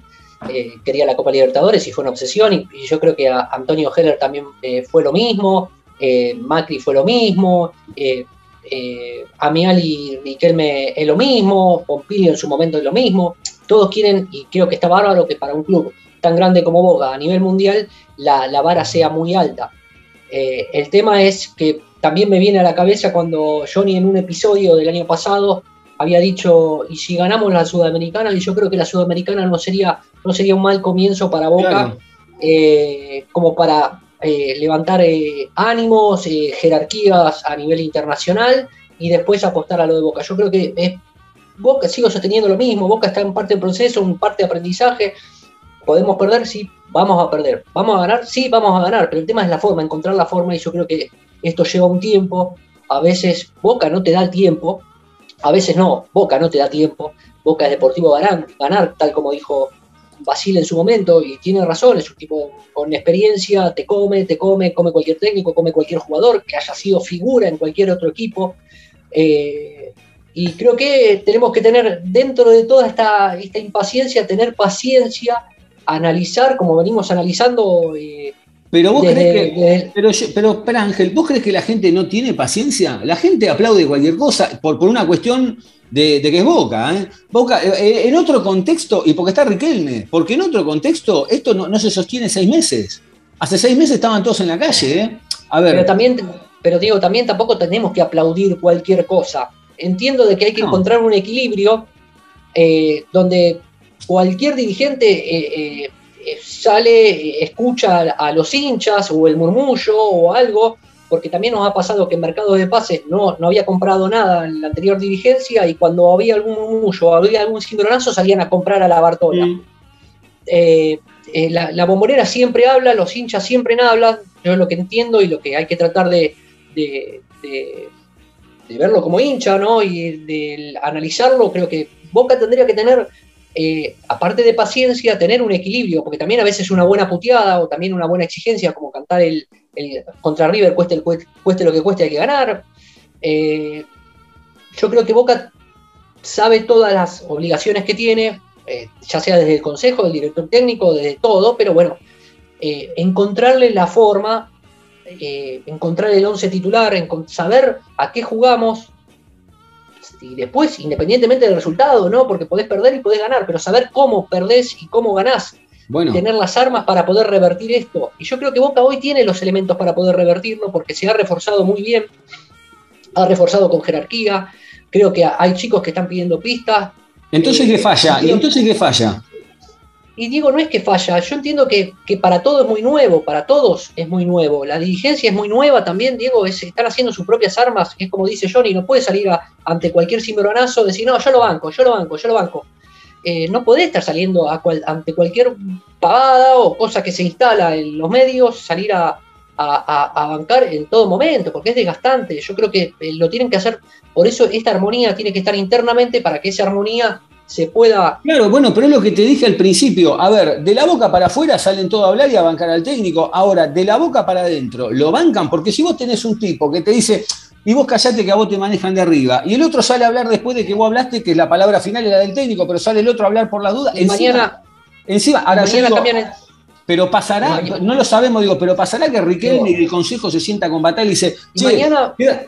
eh, quería la Copa Libertadores y fue una obsesión. Y, y yo creo que a Antonio Heller también eh, fue lo mismo, eh, Macri fue lo mismo, eh, eh, Amial y Riquelme es lo mismo, Pompilio en su momento es lo mismo. Todos quieren, y creo que está bárbaro que para un club tan grande como Boca a nivel mundial la, la vara sea muy alta. Eh, el tema es que también me viene a la cabeza cuando Johnny en un episodio del año pasado había dicho, y si ganamos la Sudamericana, y yo creo que la Sudamericana no sería, no sería un mal comienzo para Boca, Claro. eh, como para eh, levantar eh, ánimos, eh, jerarquías a nivel internacional y después apostar a lo de Boca. Yo creo que Boca, sigo sosteniendo lo mismo, Boca está en parte del proceso, en parte de aprendizaje, podemos perder, sí, vamos a perder, vamos a ganar, sí, vamos a ganar, pero el tema es la forma, encontrar la forma y yo creo que esto lleva un tiempo, a veces Boca no te da tiempo, a veces no, Boca no te da tiempo, Boca es deportivo ganar, ganar tal como dijo Basile en su momento, y tiene razón, es un tipo con experiencia, te come, te come, come cualquier técnico, come cualquier jugador que haya sido figura en cualquier otro equipo. Eh, y creo que tenemos que tener, dentro de toda esta, esta impaciencia, tener paciencia, analizar, como venimos analizando. eh, Pero vos desde- crees que. desde- Pero, yo- pero, Ángel, ¿vos crees que la gente no tiene paciencia? La gente aplaude cualquier cosa por, por una cuestión de, de que es Boca. ¿eh? Boca, eh, en otro contexto, y porque está Riquelme, porque en otro contexto esto no, no se sostiene seis meses. Hace seis meses estaban todos en la calle. ¿eh? A ver, Pero también, pero digo, también tampoco tenemos que aplaudir cualquier cosa. Entiendo de que hay que No. encontrar un equilibrio eh, donde cualquier dirigente eh, eh, eh, sale, eh, escucha a los hinchas o el murmullo o algo, porque también nos ha pasado que en mercados de pases no, no había comprado nada en la anterior dirigencia y cuando había algún murmullo o había algún cimbronazo salían a comprar a la Bartola. Mm. Eh, eh, la, la bombonera siempre habla, los hinchas siempre hablan, yo lo que entiendo y lo que hay que tratar de, de- de- de verlo como hincha, ¿no? Y de analizarlo, creo que Boca tendría que tener, eh, aparte de paciencia, tener un equilibrio, porque también a veces una buena puteada o también una buena exigencia, como cantar el, contra River, cueste, el, lo que cueste, hay que ganar. Eh, yo creo que Boca sabe todas las obligaciones que tiene, eh, ya sea desde el consejo, del director técnico, desde todo, pero bueno, encontrarle la forma, encontrar el once titular, saber a qué jugamos, y después, independientemente del resultado, ¿no? Porque podés perder y podés ganar, pero saber cómo perdés y cómo ganás, bueno, tener las armas para poder revertir esto. Y yo creo que Boca hoy tiene los elementos para poder revertirlo, porque se ha reforzado muy bien, ha reforzado con jerarquía, creo que hay chicos que están pidiendo pistas, entonces eh, ¿qué falla? ¿Y entonces qué falla? Y digo, no es que falla, yo entiendo que, para todo es muy nuevo, para todos es muy nuevo. La dirigencia es muy nueva también, Diego, es- están haciendo sus propias armas, es como dice Johnny, no puede salir ante cualquier cimbronazo, decir, no, yo lo banco, yo lo banco, yo lo banco. Eh, no podés estar saliendo ante cualquier pavada o cosa que se instala en los medios, salir a bancar en todo momento, porque es desgastante. Yo creo que eh, lo tienen que hacer, por eso esta armonía tiene que estar internamente para que esa armonía se pueda Claro, bueno, pero es lo que te dije al principio. A ver, de la boca para afuera salen todos a hablar y a bancar al técnico. Ahora, de la boca para adentro, lo bancan, porque si vos tenés un tipo que te dice, y vos callate que a vos te manejan de arriba. Y el otro sale a hablar después de que vos hablaste, que la palabra final era del técnico, pero sale el otro a hablar por la duda. Y mañana, encima, ahora mañana digo, cambian el- pero pasará, Mañana. no lo sabemos, digo, pero pasará que Riquelme y el consejo se sienta con Batalla y dice, y "Che, mañana, mira,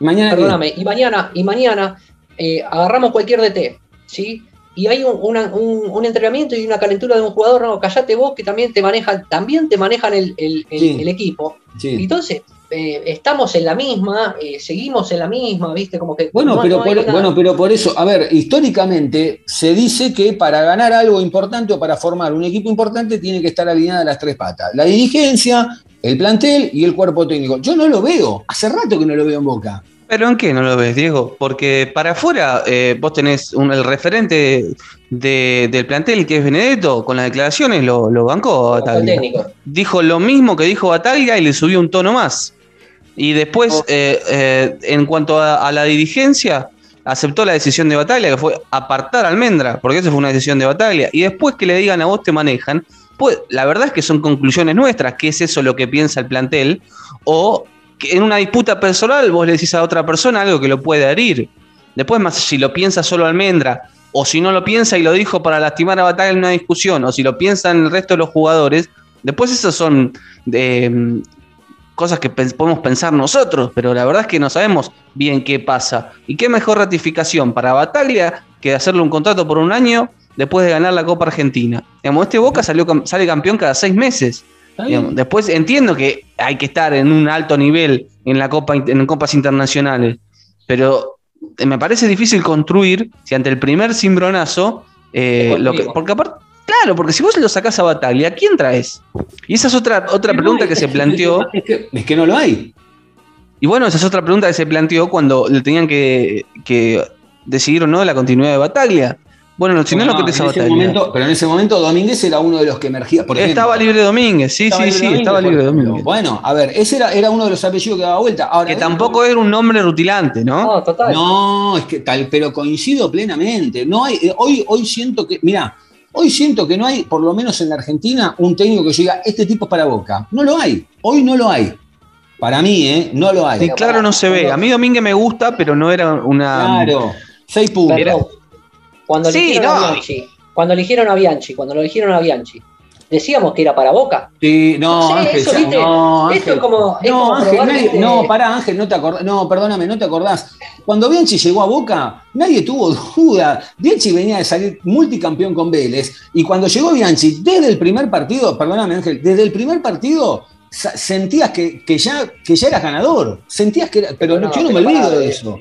mañana qué?". perdóname, y mañana, y mañana eh, agarramos cualquier DT, ¿sí? Y hay un, una- un- un entrenamiento y una calentura de un jugador, no, callate vos que también te manejan, también te manejan el, el- el- Sí. el equipo. Sí. Entonces, eh, estamos en la misma, eh, seguimos en la misma, ¿viste? Como que Bueno, no- pero no por, una- bueno, pero por eso, a ver, históricamente se dice que para ganar algo importante o para formar un equipo importante tiene que estar alineada las tres patas. La dirigencia, el plantel y el cuerpo técnico. Yo no lo veo, hace rato que no lo veo en Boca. ¿Pero en qué no lo ves, Diego? Porque para afuera eh, vos tenés un- el referente de- del plantel que es Benedetto, con las declaraciones lo, lo bancó Bataglia. Dijo lo mismo que dijo Bataglia y le subió un tono más. Y después, eh, eh, en cuanto a, a la dirigencia, aceptó la decisión de Bataglia, que fue apartar a Almendra, porque esa fue una decisión de Bataglia. Y después que le digan a vos te manejan, pues la verdad es que son conclusiones nuestras, que es eso lo que piensa el plantel, o en una disputa personal vos le decís a otra persona algo que lo puede herir. Después, más si lo piensa solo Almendra, o si no lo piensa y lo dijo para lastimar a Bataglia en una discusión, o si lo piensan el resto de los jugadores, después esas son eh, cosas que podemos pensar nosotros, pero la verdad es que no sabemos bien qué pasa. Y qué mejor ratificación para Bataglia que hacerle un contrato por un año después de ganar la Copa Argentina. Digamos, este Boca salió, sale campeón cada seis meses. Después entiendo que hay que estar en un alto nivel en la Copa en copas internacionales, pero eh, me parece difícil construir si ante el primer cimbronazo eh, lo que, porque aparte claro, porque si vos lo sacás a Bataglia, ¿a quién traes? Y esa es otra otra pregunta que se planteó. Es que, es que no lo hay. Y bueno, esa es otra pregunta que se planteó cuando le tenían que, que decidir o no la continuidad de Bataglia. Bueno, si no lo Bueno, ese Bataglia. momento, pero en ese momento Domínguez era uno de los que emergía. Por ejemplo. estaba libre Domínguez, sí, Estaba sí, sí, Domínguez, estaba libre. Domínguez. Bueno, a ver, ese era, era uno de los apellidos que daba vuelta. Ahora, Que tampoco era un nombre rutilante, ¿no? No, total. No, es que tal, pero coincido plenamente. No hay, eh, hoy, hoy siento que, mirá, hoy siento que no hay, por lo menos en la Argentina, un técnico que diga, este tipo es para Boca. No lo hay. Hoy no lo hay. Para mí, ¿eh? No lo hay. Sí, claro, no se ve. A mí Domínguez me gusta, pero no era una. Claro. Seis puntos. Cuando Sí, eligieron no. a Bianchi, cuando eligieron a Bianchi, cuando lo eligieron a Bianchi, decíamos que era para Boca. Sí, no, No sé, Ángel, eso, ¿viste? no, Esto Ángel. es como- es no, como Ángel, nadie- no, pará, Ángel, no te acordás, no, perdóname, no te acordás. Cuando Bianchi llegó a Boca, nadie tuvo duda. Bianchi venía de salir multicampeón con Vélez, y cuando llegó Bianchi, desde el primer partido, perdóname Ángel, desde el primer partido sentías que, que ya, que ya eras ganador. Sentías que era, pero No, yo no me olvido de eso.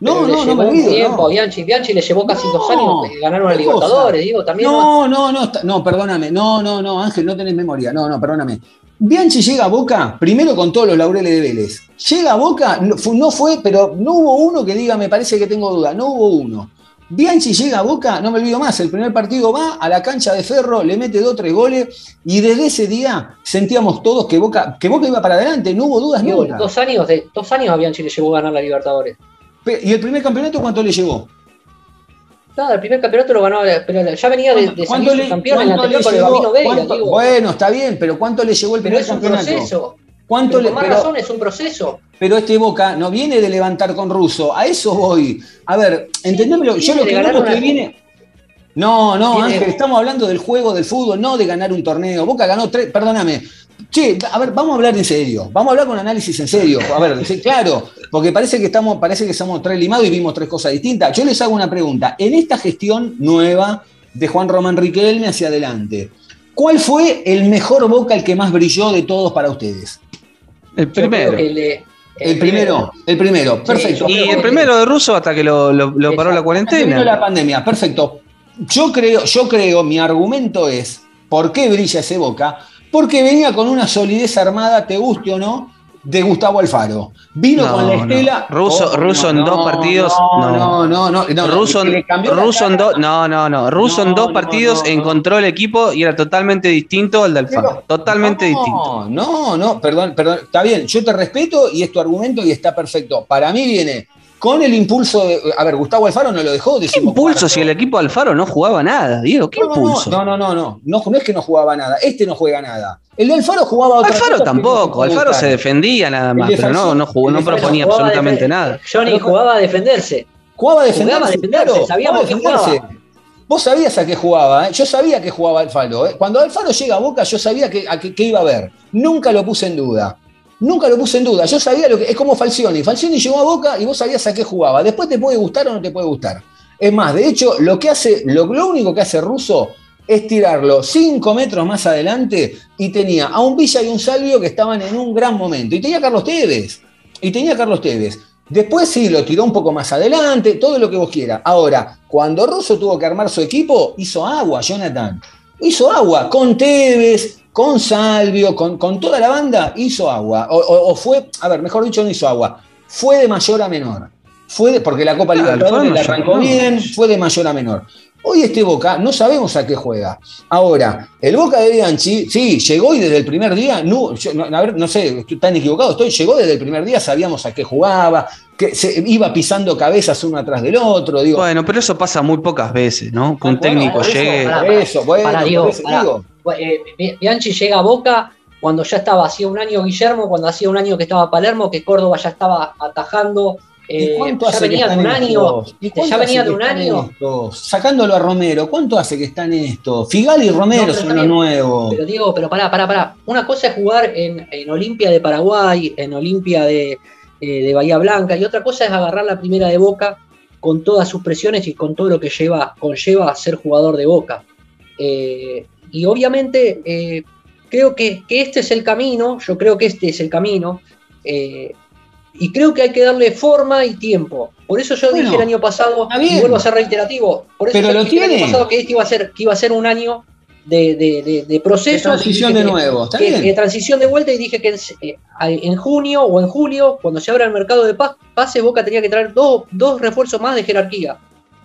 No, no, no me olvido. tiempo no. a Bianchi. Bianchi le llevó casi dos No, años de ganar una ¿qué cosa? Libertadores, digo, también. No, no- no, no, perdóname. No, no, no, Ángel, no tenés memoria. No, no, perdóname. Bianchi llega a Boca, primero con todos los laureles de Vélez. Llega a Boca, no fue, no fue, pero no hubo uno que diga, me parece que tengo duda. No hubo uno. Bianchi llega a Boca, no me olvido más, el primer partido va a la cancha de Ferro, le mete dos, tres goles, y desde ese día sentíamos todos que Boca, que Boca iba para adelante, no hubo dudas nunca. dos años de dos años a Bianchi le llevó a ganar la Libertadores. ¿Y el primer campeonato cuánto le llevó? Claro, el primer campeonato lo ganó, pero ya venía de, de ¿Cuánto le- campeón en la cuánto le anterior con el. Bueno, está bien, pero ¿cuánto le llegó el pero primer es un proceso. ¿Cuánto Pero le, por más pero- razón es un proceso. Pero este Boca no viene de levantar con Russo, a eso voy. A ver, entendémelo, yo viene lo que veo que una- viene. No, no, Ángel, estamos hablando del juego, del fútbol, no de ganar un torneo. Boca ganó tres, perdóname. Che, a ver, vamos a hablar en serio, vamos a hablar con análisis en serio. A ver, sí, claro, porque parece que estamos, parece que somos tres limados y vimos tres cosas distintas. Yo les hago una pregunta. En esta gestión nueva de Juan Román Riquelme hacia adelante, ¿cuál fue el mejor Boca, el que más brilló de todos para ustedes? El primero. El primero, el primero, perfecto. Y el primero de Russo hasta que lo, lo- lo paró la vino la cuarentena. pandemia, perfecto. Yo creo, yo creo, mi argumento es, ¿por qué brilla ese Boca? Porque venía con una solidez armada, te guste o no, de Gustavo Alfaro. Vino No, con la no. estela. Russo- Russo en dos partidos, No, no. no, no. no, no, cambió la Russo en dos, no, no, no. Russo en No, dos no, partidos no, no. encontró el equipo y era totalmente distinto al de Alfaro. Totalmente no, distinto. No, no, perdón, perdón. Está bien, yo te respeto y es tu argumento y está perfecto. Para mí viene con el impulso de. A ver, Gustavo Alfaro no lo dejó. ¿Qué decimos, impulso cuarto. si el equipo Alfaro no jugaba nada, Diego? ¿Qué No, impulso? No, no, no, no, no. No es que no jugaba nada. Este no juega nada. El de Alfaro jugaba otra Alfaro cosa que no tampoco, se Alfaro se defendía nada más, pero no, no, jugó, no proponía absolutamente nada. Johnny jugaba a defenderse. Jugaba a Jugaba a defenderse, defenderse, claro, sabíamos que jugaba. defenderse. Vos sabías a qué jugaba, ¿eh? yo sabía que jugaba Alfaro. ¿eh? Cuando Alfaro llega a Boca, yo sabía que, a qué, qué iba a ver. Nunca lo puse en duda. Nunca lo puse en duda. Yo sabía lo que. Es como Falcioni. Falcioni llegó a Boca y vos sabías a qué jugaba. Después te puede gustar o no te puede gustar. Es más, de hecho, lo que hace, lo, único que hace Russo es tirarlo cinco metros más adelante y tenía a un Villa y un Salvio que estaban en un gran momento. Y tenía a Carlos Tevez. Y tenía a Carlos Tevez. Después sí, lo tiró un poco más adelante, todo lo que vos quieras. Ahora, cuando Russo tuvo que armar su equipo, hizo agua, Jonathan. Hizo agua, con Tevez, con Salvio, con, con toda la banda, hizo agua. O, o- o fue, a ver, mejor dicho, no hizo agua. Fue de mayor a menor. Fue de- porque la Copa Libertadores la arrancó bien, fue de mayor a menor. Hoy este Boca no sabemos a qué juega. Ahora, el Boca de Bianchi, sí, llegó y desde el primer día, no, yo- no, a ver, no sé, estoy tan equivocado, estoy, llegó desde el primer día, sabíamos a qué jugaba, que se iba pisando cabezas uno atrás del otro, digo. Bueno, pero eso pasa muy pocas veces, ¿no? Que un Bueno, técnico eso, llegue. bueno, digo. Eh, Bianchi llega a Boca cuando ya estaba, hacía un año Guillermo, cuando hacía un año que estaba Palermo, que Córdoba ya estaba atajando. Eh, ¿Y cuánto ya hace que venía de un año. Ya venía de un año. Sacándolo a Romero, ¿cuánto hace que están estos? Figal y Romero No, son los nuevos. Pero digo, pero pará, pará, pará. Una cosa es jugar en, en Olimpia de Paraguay, en Olimpia de, eh, de Bahía Blanca, y otra cosa es agarrar la primera de Boca con todas sus presiones y con todo lo que lleva, conlleva ser jugador de Boca. Eh, y obviamente eh, creo que, que este es el camino, yo creo que este es el camino, y creo que hay que darle forma y tiempo. Por eso yo Bueno, dije el año pasado, y vuelvo a ser reiterativo, por eso Pero yo lo dije el año pasado que este iba a ser, que iba a ser un año de, de, de- de proceso. De transición de nuevo, está que- bien. que transición de vuelta y dije que en, eh, en junio o en julio, cuando se abra el mercado de pa- pases, Boca tenía que traer dos, dos refuerzos más de jerarquía.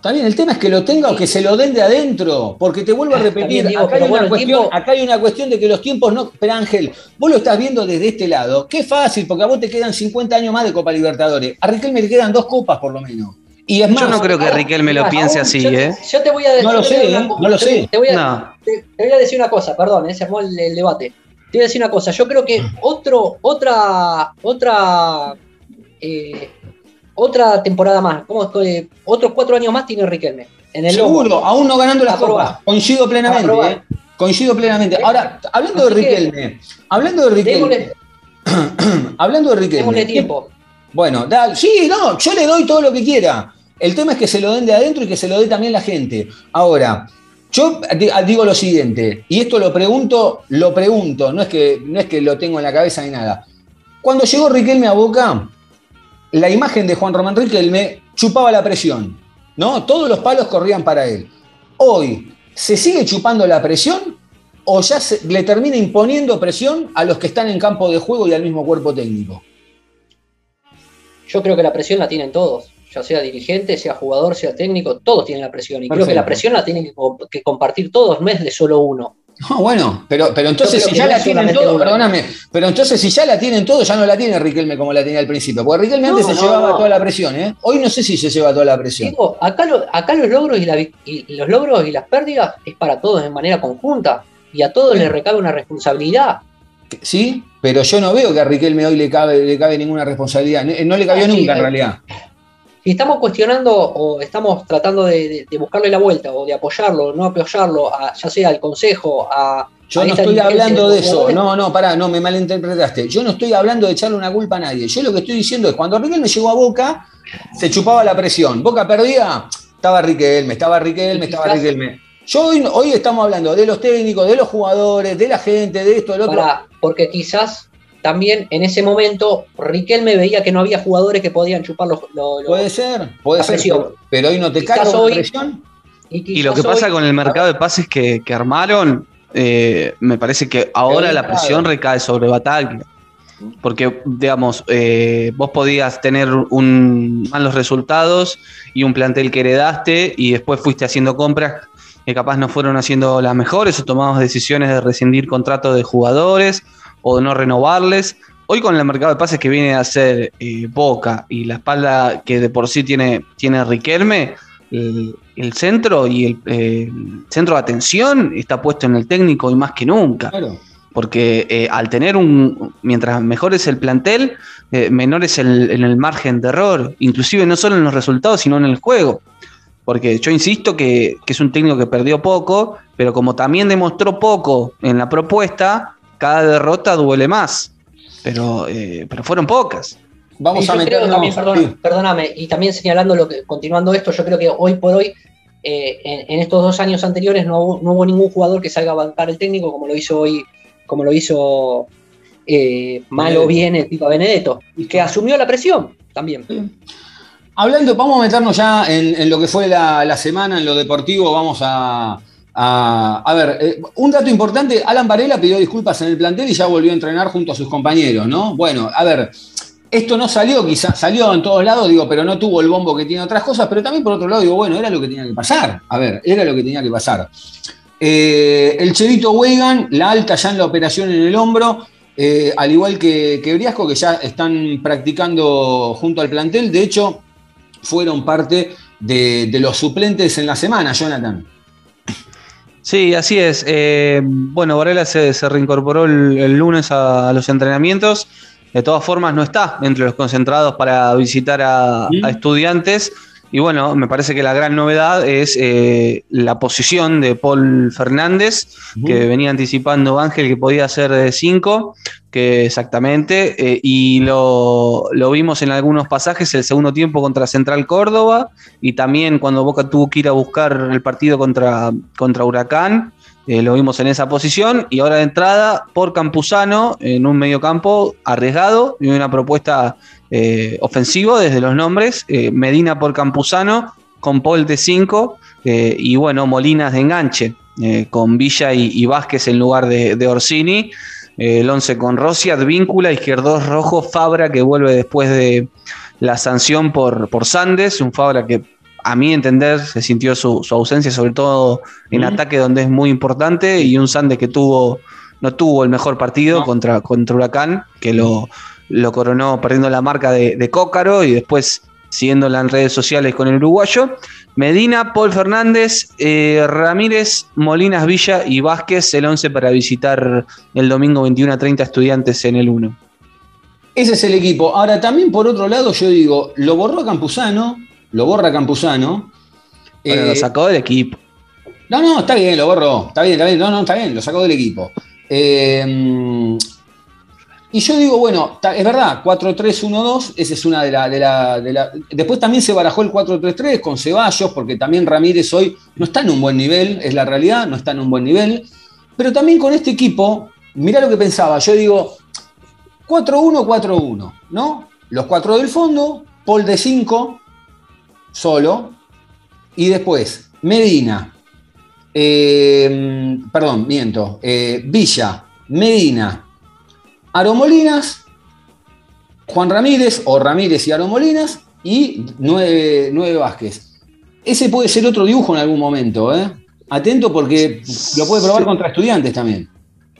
Está bien, el tema es que lo tenga o que se lo den de adentro, porque te vuelvo a repetir, bien, Diego, acá, hay bueno, el cuestión, tiempo- acá hay una cuestión de que los tiempos no... Pero Ángel, vos lo estás viendo desde este lado, qué fácil, porque a vos te quedan 50 años más de Copa Libertadores, a Riquelme le quedan dos copas por lo menos. Y es más, Yo no creo que Riquelme lo Mirá, piense así, yo, ¿eh? Yo te voy a decir. No lo sé, ¿eh? una- No lo te- sé. Te voy a, No. te, te voy a decir una cosa, perdón, eh, se armó el, el debate. Te voy a decir una cosa. Yo creo que otro, otra, otra, eh, otra temporada más, ¿cómo que- otros cuatro años más tiene Riquelme. En el lomo. seguro, aún no ganando las copas, coincido plenamente. ¿eh? coincido plenamente. Ahora, hablando de Así Riquelme, hablando de Riquelme, Démosle, hablando de Riquelme, démosle tiempo. Bueno, sí, no, yo le doy todo lo que quiera. El tema es que se lo den de adentro y que se lo dé también la gente. Ahora, yo di- digo lo siguiente, y esto lo pregunto, lo pregunto, no es que, no es que lo tengo en la cabeza ni nada. Cuando llegó Riquelme a Boca, la imagen de Juan Román Riquelme chupaba la presión, ¿no? Todos los palos corrían para él. Hoy, ¿se sigue chupando la presión o ya se- le termina imponiendo presión a los que están en campo de juego y al mismo cuerpo técnico? Yo creo que la presión la tienen todos, ya sea dirigente, sea jugador, sea técnico, todos tienen la presión. Y creo que la presión la tienen que compartir todos, no es de solo uno. No, bueno, pero, pero entonces si ya no la tienen todo, perdóname, pero entonces si ya la tienen todo, ya no la tiene Riquelme como la tenía al principio. Porque Riquelme No, antes se llevaba toda la presión, ¿eh? Hoy no sé si se lleva toda la presión. Digo, acá, lo- acá los logros y, la vic- y los logros y las pérdidas es para todos de manera conjunta. Y a todos Sí. les recabe una responsabilidad. Sí, pero yo no veo que a Riquelme hoy le cabe, le cabe ninguna responsabilidad. No no le cabió Ah, sí, nunca en eh, realidad. Si estamos cuestionando o estamos tratando de, de- de buscarle la vuelta o de apoyarlo, no apoyarlo, a- ya sea al consejo, a. Yo a no estoy hablando de eso. No, no, pará, no, me malinterpretaste. Yo no estoy hablando de echarle una culpa a nadie. Yo lo que estoy diciendo es cuando Riquelme llegó a Boca, se chupaba la presión. Boca perdía, estaba Riquelme, estaba Riquelme, Y estaba Riquelme. Yo hoy, hoy estamos hablando de los técnicos, de los jugadores, de la gente, de esto, del otro. Porque quizás también en ese momento Riquelme veía que no había jugadores que podían chupar los. los- los- Puede ser, puede ser, presión. pero, pero hoy no te la hoy- presión. Y lo que pasa hoy- con el mercado de pases que, que armaron, eh, me parece que ahora la presión recae sobre Bataglia. Porque, digamos, eh, vos podías tener un malos resultados y un plantel que heredaste y después fuiste haciendo compras que capaz no fueron haciendo las mejores o tomabas decisiones de rescindir contratos de jugadores o de no renovarles hoy con el mercado de pases que viene a hacer eh, Boca y la espalda que de por sí tiene, tiene Riquelme, el, el centro y el eh, centro de atención está puesto en el técnico y más que nunca. Claro. Porque eh, al tener un, mientras mejor es el plantel, menor es el, en el margen de error, inclusive no solo en los resultados, sino en el juego. Porque yo insisto que, que es un técnico que perdió poco, pero como también demostró poco en la propuesta, cada derrota duele más. Pero, eh, pero fueron pocas. Vamos Y a meternos. también, sí. perdóname, y también señalando lo que, continuando esto, yo creo que hoy por hoy, eh, en, en estos dos años anteriores, no hubo, no hubo ningún jugador que salga a bancar el técnico como lo hizo hoy, como lo hizo eh, mal o bien el Pipa Benedetto, que asumió la presión también. Hablando, vamos a meternos ya en, en lo que fue la, la semana, en lo deportivo, vamos a. A, ver, eh, un dato importante, Alan Varela pidió disculpas en el plantel y ya volvió a entrenar junto a sus compañeros, ¿no? Bueno, a ver, esto no salió, quizás salió en todos lados, digo, pero no tuvo el bombo que tiene otras cosas, pero también por otro lado digo, bueno, era lo que tenía que pasar. A ver, era lo que tenía que pasar. Eh, el Chevito Weigand, la alta ya en la operación en el hombro, eh, al igual que, que Briasco, que ya están practicando junto al plantel. De hecho, fueron parte de, de los suplentes en la semana, Jonathan. Sí, así es. Eh, bueno, Varela se, se reincorporó el, el lunes a, a los entrenamientos. De todas formas, no está entre los concentrados para visitar a, a estudiantes. Y bueno, me parece que la gran novedad es eh, la posición de Paul Fernández, que venía anticipando Ángel que podía ser de 5, que exactamente, eh, y lo, lo vimos en algunos pasajes el segundo tiempo contra Central Córdoba, y también cuando Boca tuvo que ir a buscar el partido contra, contra Huracán, eh, lo vimos en esa posición, y ahora de entrada por Campuzano en un mediocampo arriesgado y una propuesta eh, ofensivo desde los nombres, eh, Medina por Campuzano, con Paul de 5 eh, y bueno, Molinas de enganche, con Villa y, Vázquez en lugar de, Orsini, el 11 con Rossi, Advíncula, Izquierdos Rojo, Fabra que vuelve después de la sanción por, por Sandes, un Fabra que a mi entender se sintió su, su ausencia, sobre todo en Mm. ataque donde es muy importante, y un Sandes que tuvo, no tuvo el mejor partido No. contra, contra Huracán, que lo, lo coronó perdiendo la marca de, de Cócaro y después siguiéndola en redes sociales con el uruguayo. Medina, Paul Fernández, eh, Ramírez, Molinas Villa y Vázquez, el 11 para visitar el domingo 21 a 30 estudiantes en el 1. Ese es el equipo. Ahora, también por otro lado, yo digo, lo borró a Campuzano, lo borra Campuzano. Bueno, Eh, lo sacó del equipo. No, no, está bien, lo borró. Está bien, está bien. No, no, está bien, lo sacó del equipo. Eh, y yo digo, bueno, es verdad, 4-3-1-2, esa es una de la, de la- de la- Después también se barajó el 4-3-3 con Ceballos, porque también Ramírez hoy no está en un buen nivel, es la realidad, no está en un buen nivel. Pero también con este equipo, mirá lo que pensaba, yo digo, 4-1-4-1, ¿no? Los cuatro del fondo, Paul de 5, solo, y después Medina, eh, perdón, miento, eh, Villa, Medina, Aromolinas, Juan Ramírez o Ramírez y Aromolinas y nueve, nueve Vázquez. Ese puede ser otro dibujo en algún momento, ¿eh? Atento porque lo puede probar Sí. contra estudiantes también.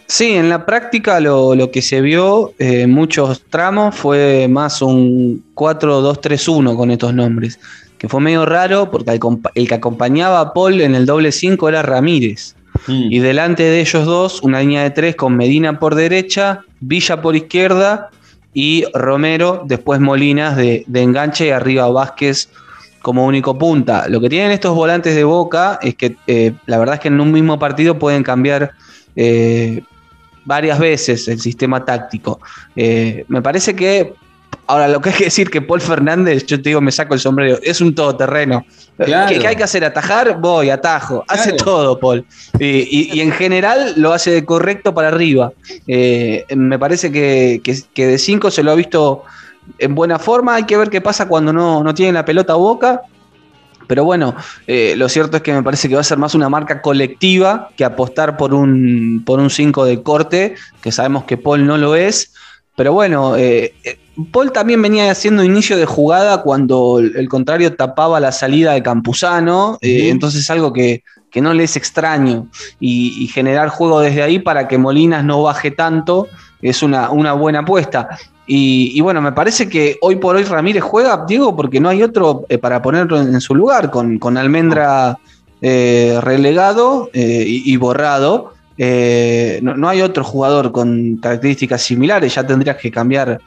Sí, en la práctica lo, lo que se vio eh, en muchos tramos fue más un 4-2-3-1 con estos nombres, que fue medio raro porque el, que acompañaba a Paul en el doble 5 era Ramírez. Y delante de ellos dos, una línea de tres con Medina por derecha, Villa por izquierda y Romero, después Molinas de, de enganche y arriba Vázquez como único punta. Lo que tienen estos volantes de boca es que eh, la verdad es que en un mismo partido pueden cambiar eh, varias veces el sistema táctico. Eh, me parece que, ahora lo que hay que decir que Paul Fernández, yo te digo, me saco el sombrero, es un todoterreno. Claro. ¿Qué, qué hay que hacer? ¿Atajar? Voy, atajo. Hace Claro. todo, Paul. Y, y- y en general lo hace de correcto para arriba. Eh, me parece que, que- que de 5 se lo ha visto en buena forma. Hay que ver qué pasa cuando no, no tiene la pelota a boca. Pero bueno, eh, lo cierto es que me parece que va a ser más una marca colectiva que apostar por un por un 5 de corte, que sabemos que Paul no lo es. Pero bueno, eh, eh, Paul también venía haciendo inicio de jugada cuando el, contrario tapaba la salida de Campuzano, eh, entonces es algo que, que no le es extraño y, y generar juego desde ahí para que Molinas no baje tanto es una, una buena apuesta. Y, y bueno, me parece que hoy por hoy Ramírez juega, Diego, porque no hay otro eh, para ponerlo en, en su lugar, con, con Almendra eh, relegado y, y borrado. Eh, no, hay otro jugador con características similares, ya tendrías que cambiar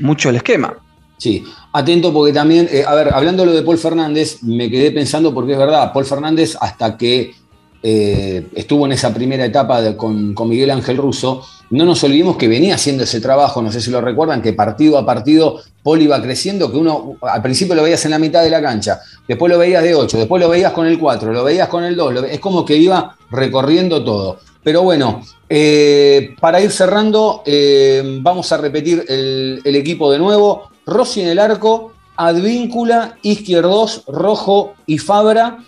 mucho el esquema. Sí, atento porque también, eh, a ver, hablando de lo de Paul Fernández, me quedé pensando porque es verdad, Paul Fernández hasta que eh, estuvo en esa primera etapa con, con Miguel Ángel Russo, no nos olvidemos que venía haciendo ese trabajo, no sé si lo recuerdan, que partido a partido Paul iba creciendo, que uno al principio lo veías en la mitad de la cancha, después lo veías de 8, después lo veías con el 4, lo veías con el 2, lo ve- es como que iba recorriendo todo. Pero bueno, eh, para ir cerrando, eh, vamos a repetir el, el equipo de nuevo. Rossi en el arco, Advíncula, Izquierdos, Rojo y Fabra.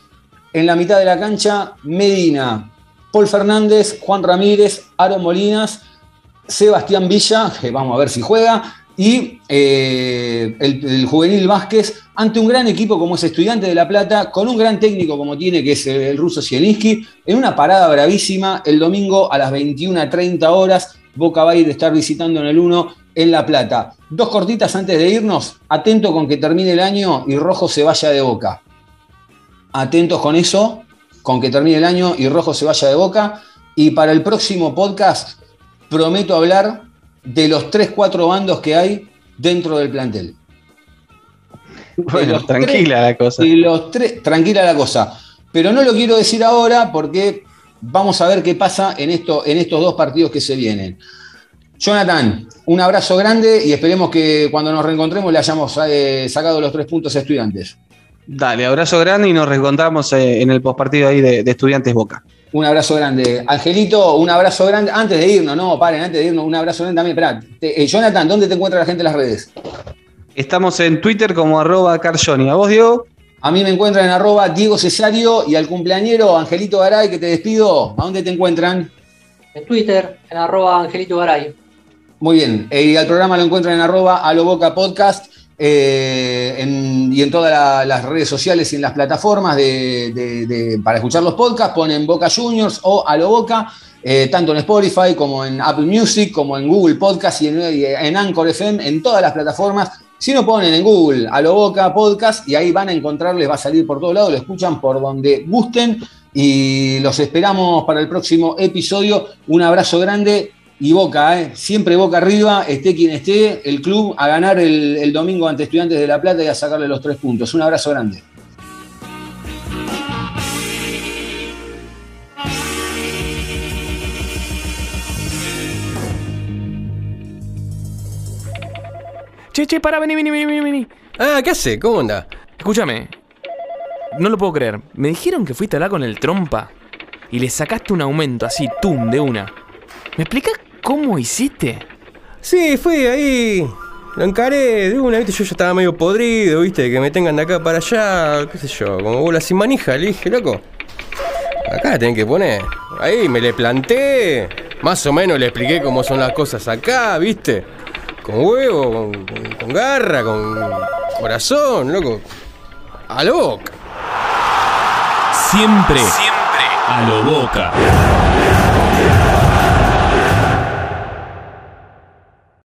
En la mitad de la cancha, Medina, Paul Fernández, Juan Ramírez, Aaron Molinas, Sebastián Villa, que vamos a ver si juega, y eh, el, juvenil Vázquez, ante un gran equipo como es Estudiante de La Plata, con un gran técnico como tiene, que es el ruso Zielinski, en una parada bravísima el domingo a las 21.30 horas. Boca va a ir a estar visitando en el 1 en La Plata. Dos cortitas antes de irnos, atento con que termine el año y Rojo se vaya de Boca. Atentos con eso, con que termine el año y Rojo se vaya de Boca. Y para el próximo podcast prometo hablar de los 3-4 bandos que hay dentro del plantel. Bueno, tranquila la cosa. De los tres, tranquila la cosa. Pero no lo quiero decir ahora porque vamos a ver qué pasa en, esto, en estos dos partidos que se vienen. Jonathan, un abrazo grande y esperemos que cuando nos reencontremos le hayamos eh, sacado los tres puntos a estudiantes. Dale, abrazo grande y nos reencontramos eh, en el postpartido ahí de, de Estudiantes Boca. Un abrazo grande. Angelito, un abrazo grande. Antes de irnos, no, paren, antes de irnos, un abrazo grande también. Esperá, te- eh, Jonathan, ¿dónde te encuentra la gente en las redes? Estamos en Twitter como arroba carjoni. ¿A vos, Diego? A mí me encuentran en arroba Diego Cesario y al cumpleañero Angelito Garay, que te despido. ¿A dónde te encuentran? En Twitter, en arroba Angelito Garay. Muy bien. Eh, y al programa lo encuentran en arroba Aloboca Podcast eh, en- y en todas la- las redes sociales y en las plataformas de, para escuchar los podcasts. Ponen Boca Juniors o Aloboca, eh, tanto en Spotify como en Apple Music, como en Google Podcast y en, Anchor FM, en todas las plataformas. Si no ponen en Google Aloboca Podcast y ahí van a encontrar, les va a salir por todos lados, lo escuchan por donde gusten y los esperamos para el próximo episodio. Un abrazo grande y Boca, ¿eh? siempre Boca arriba, esté quien esté, el club a ganar el, el domingo ante Estudiantes de La Plata y a sacarle los tres puntos. Un abrazo grande. Che, che, para, vení, vení, vení, vení, vení. Ah, ¿qué hace? ¿Cómo anda? Escúchame. No lo puedo creer. Me dijeron que fuiste a hablar con el trompa y le sacaste un aumento así, tum, de una. ¿Me explicas cómo hiciste? Sí, fui ahí. Lo encaré de una, viste, yo ya estaba medio podrido, viste, que me tengan de acá para allá, qué sé yo, como bola sin manija, le dije, loco. Acá la tienen que poner. Ahí me le planté. Más o menos le expliqué cómo son las cosas acá, viste. Con huevo, con, con- con garra, con corazón, loco. A lo boca. Siempre, siempre a lo boca.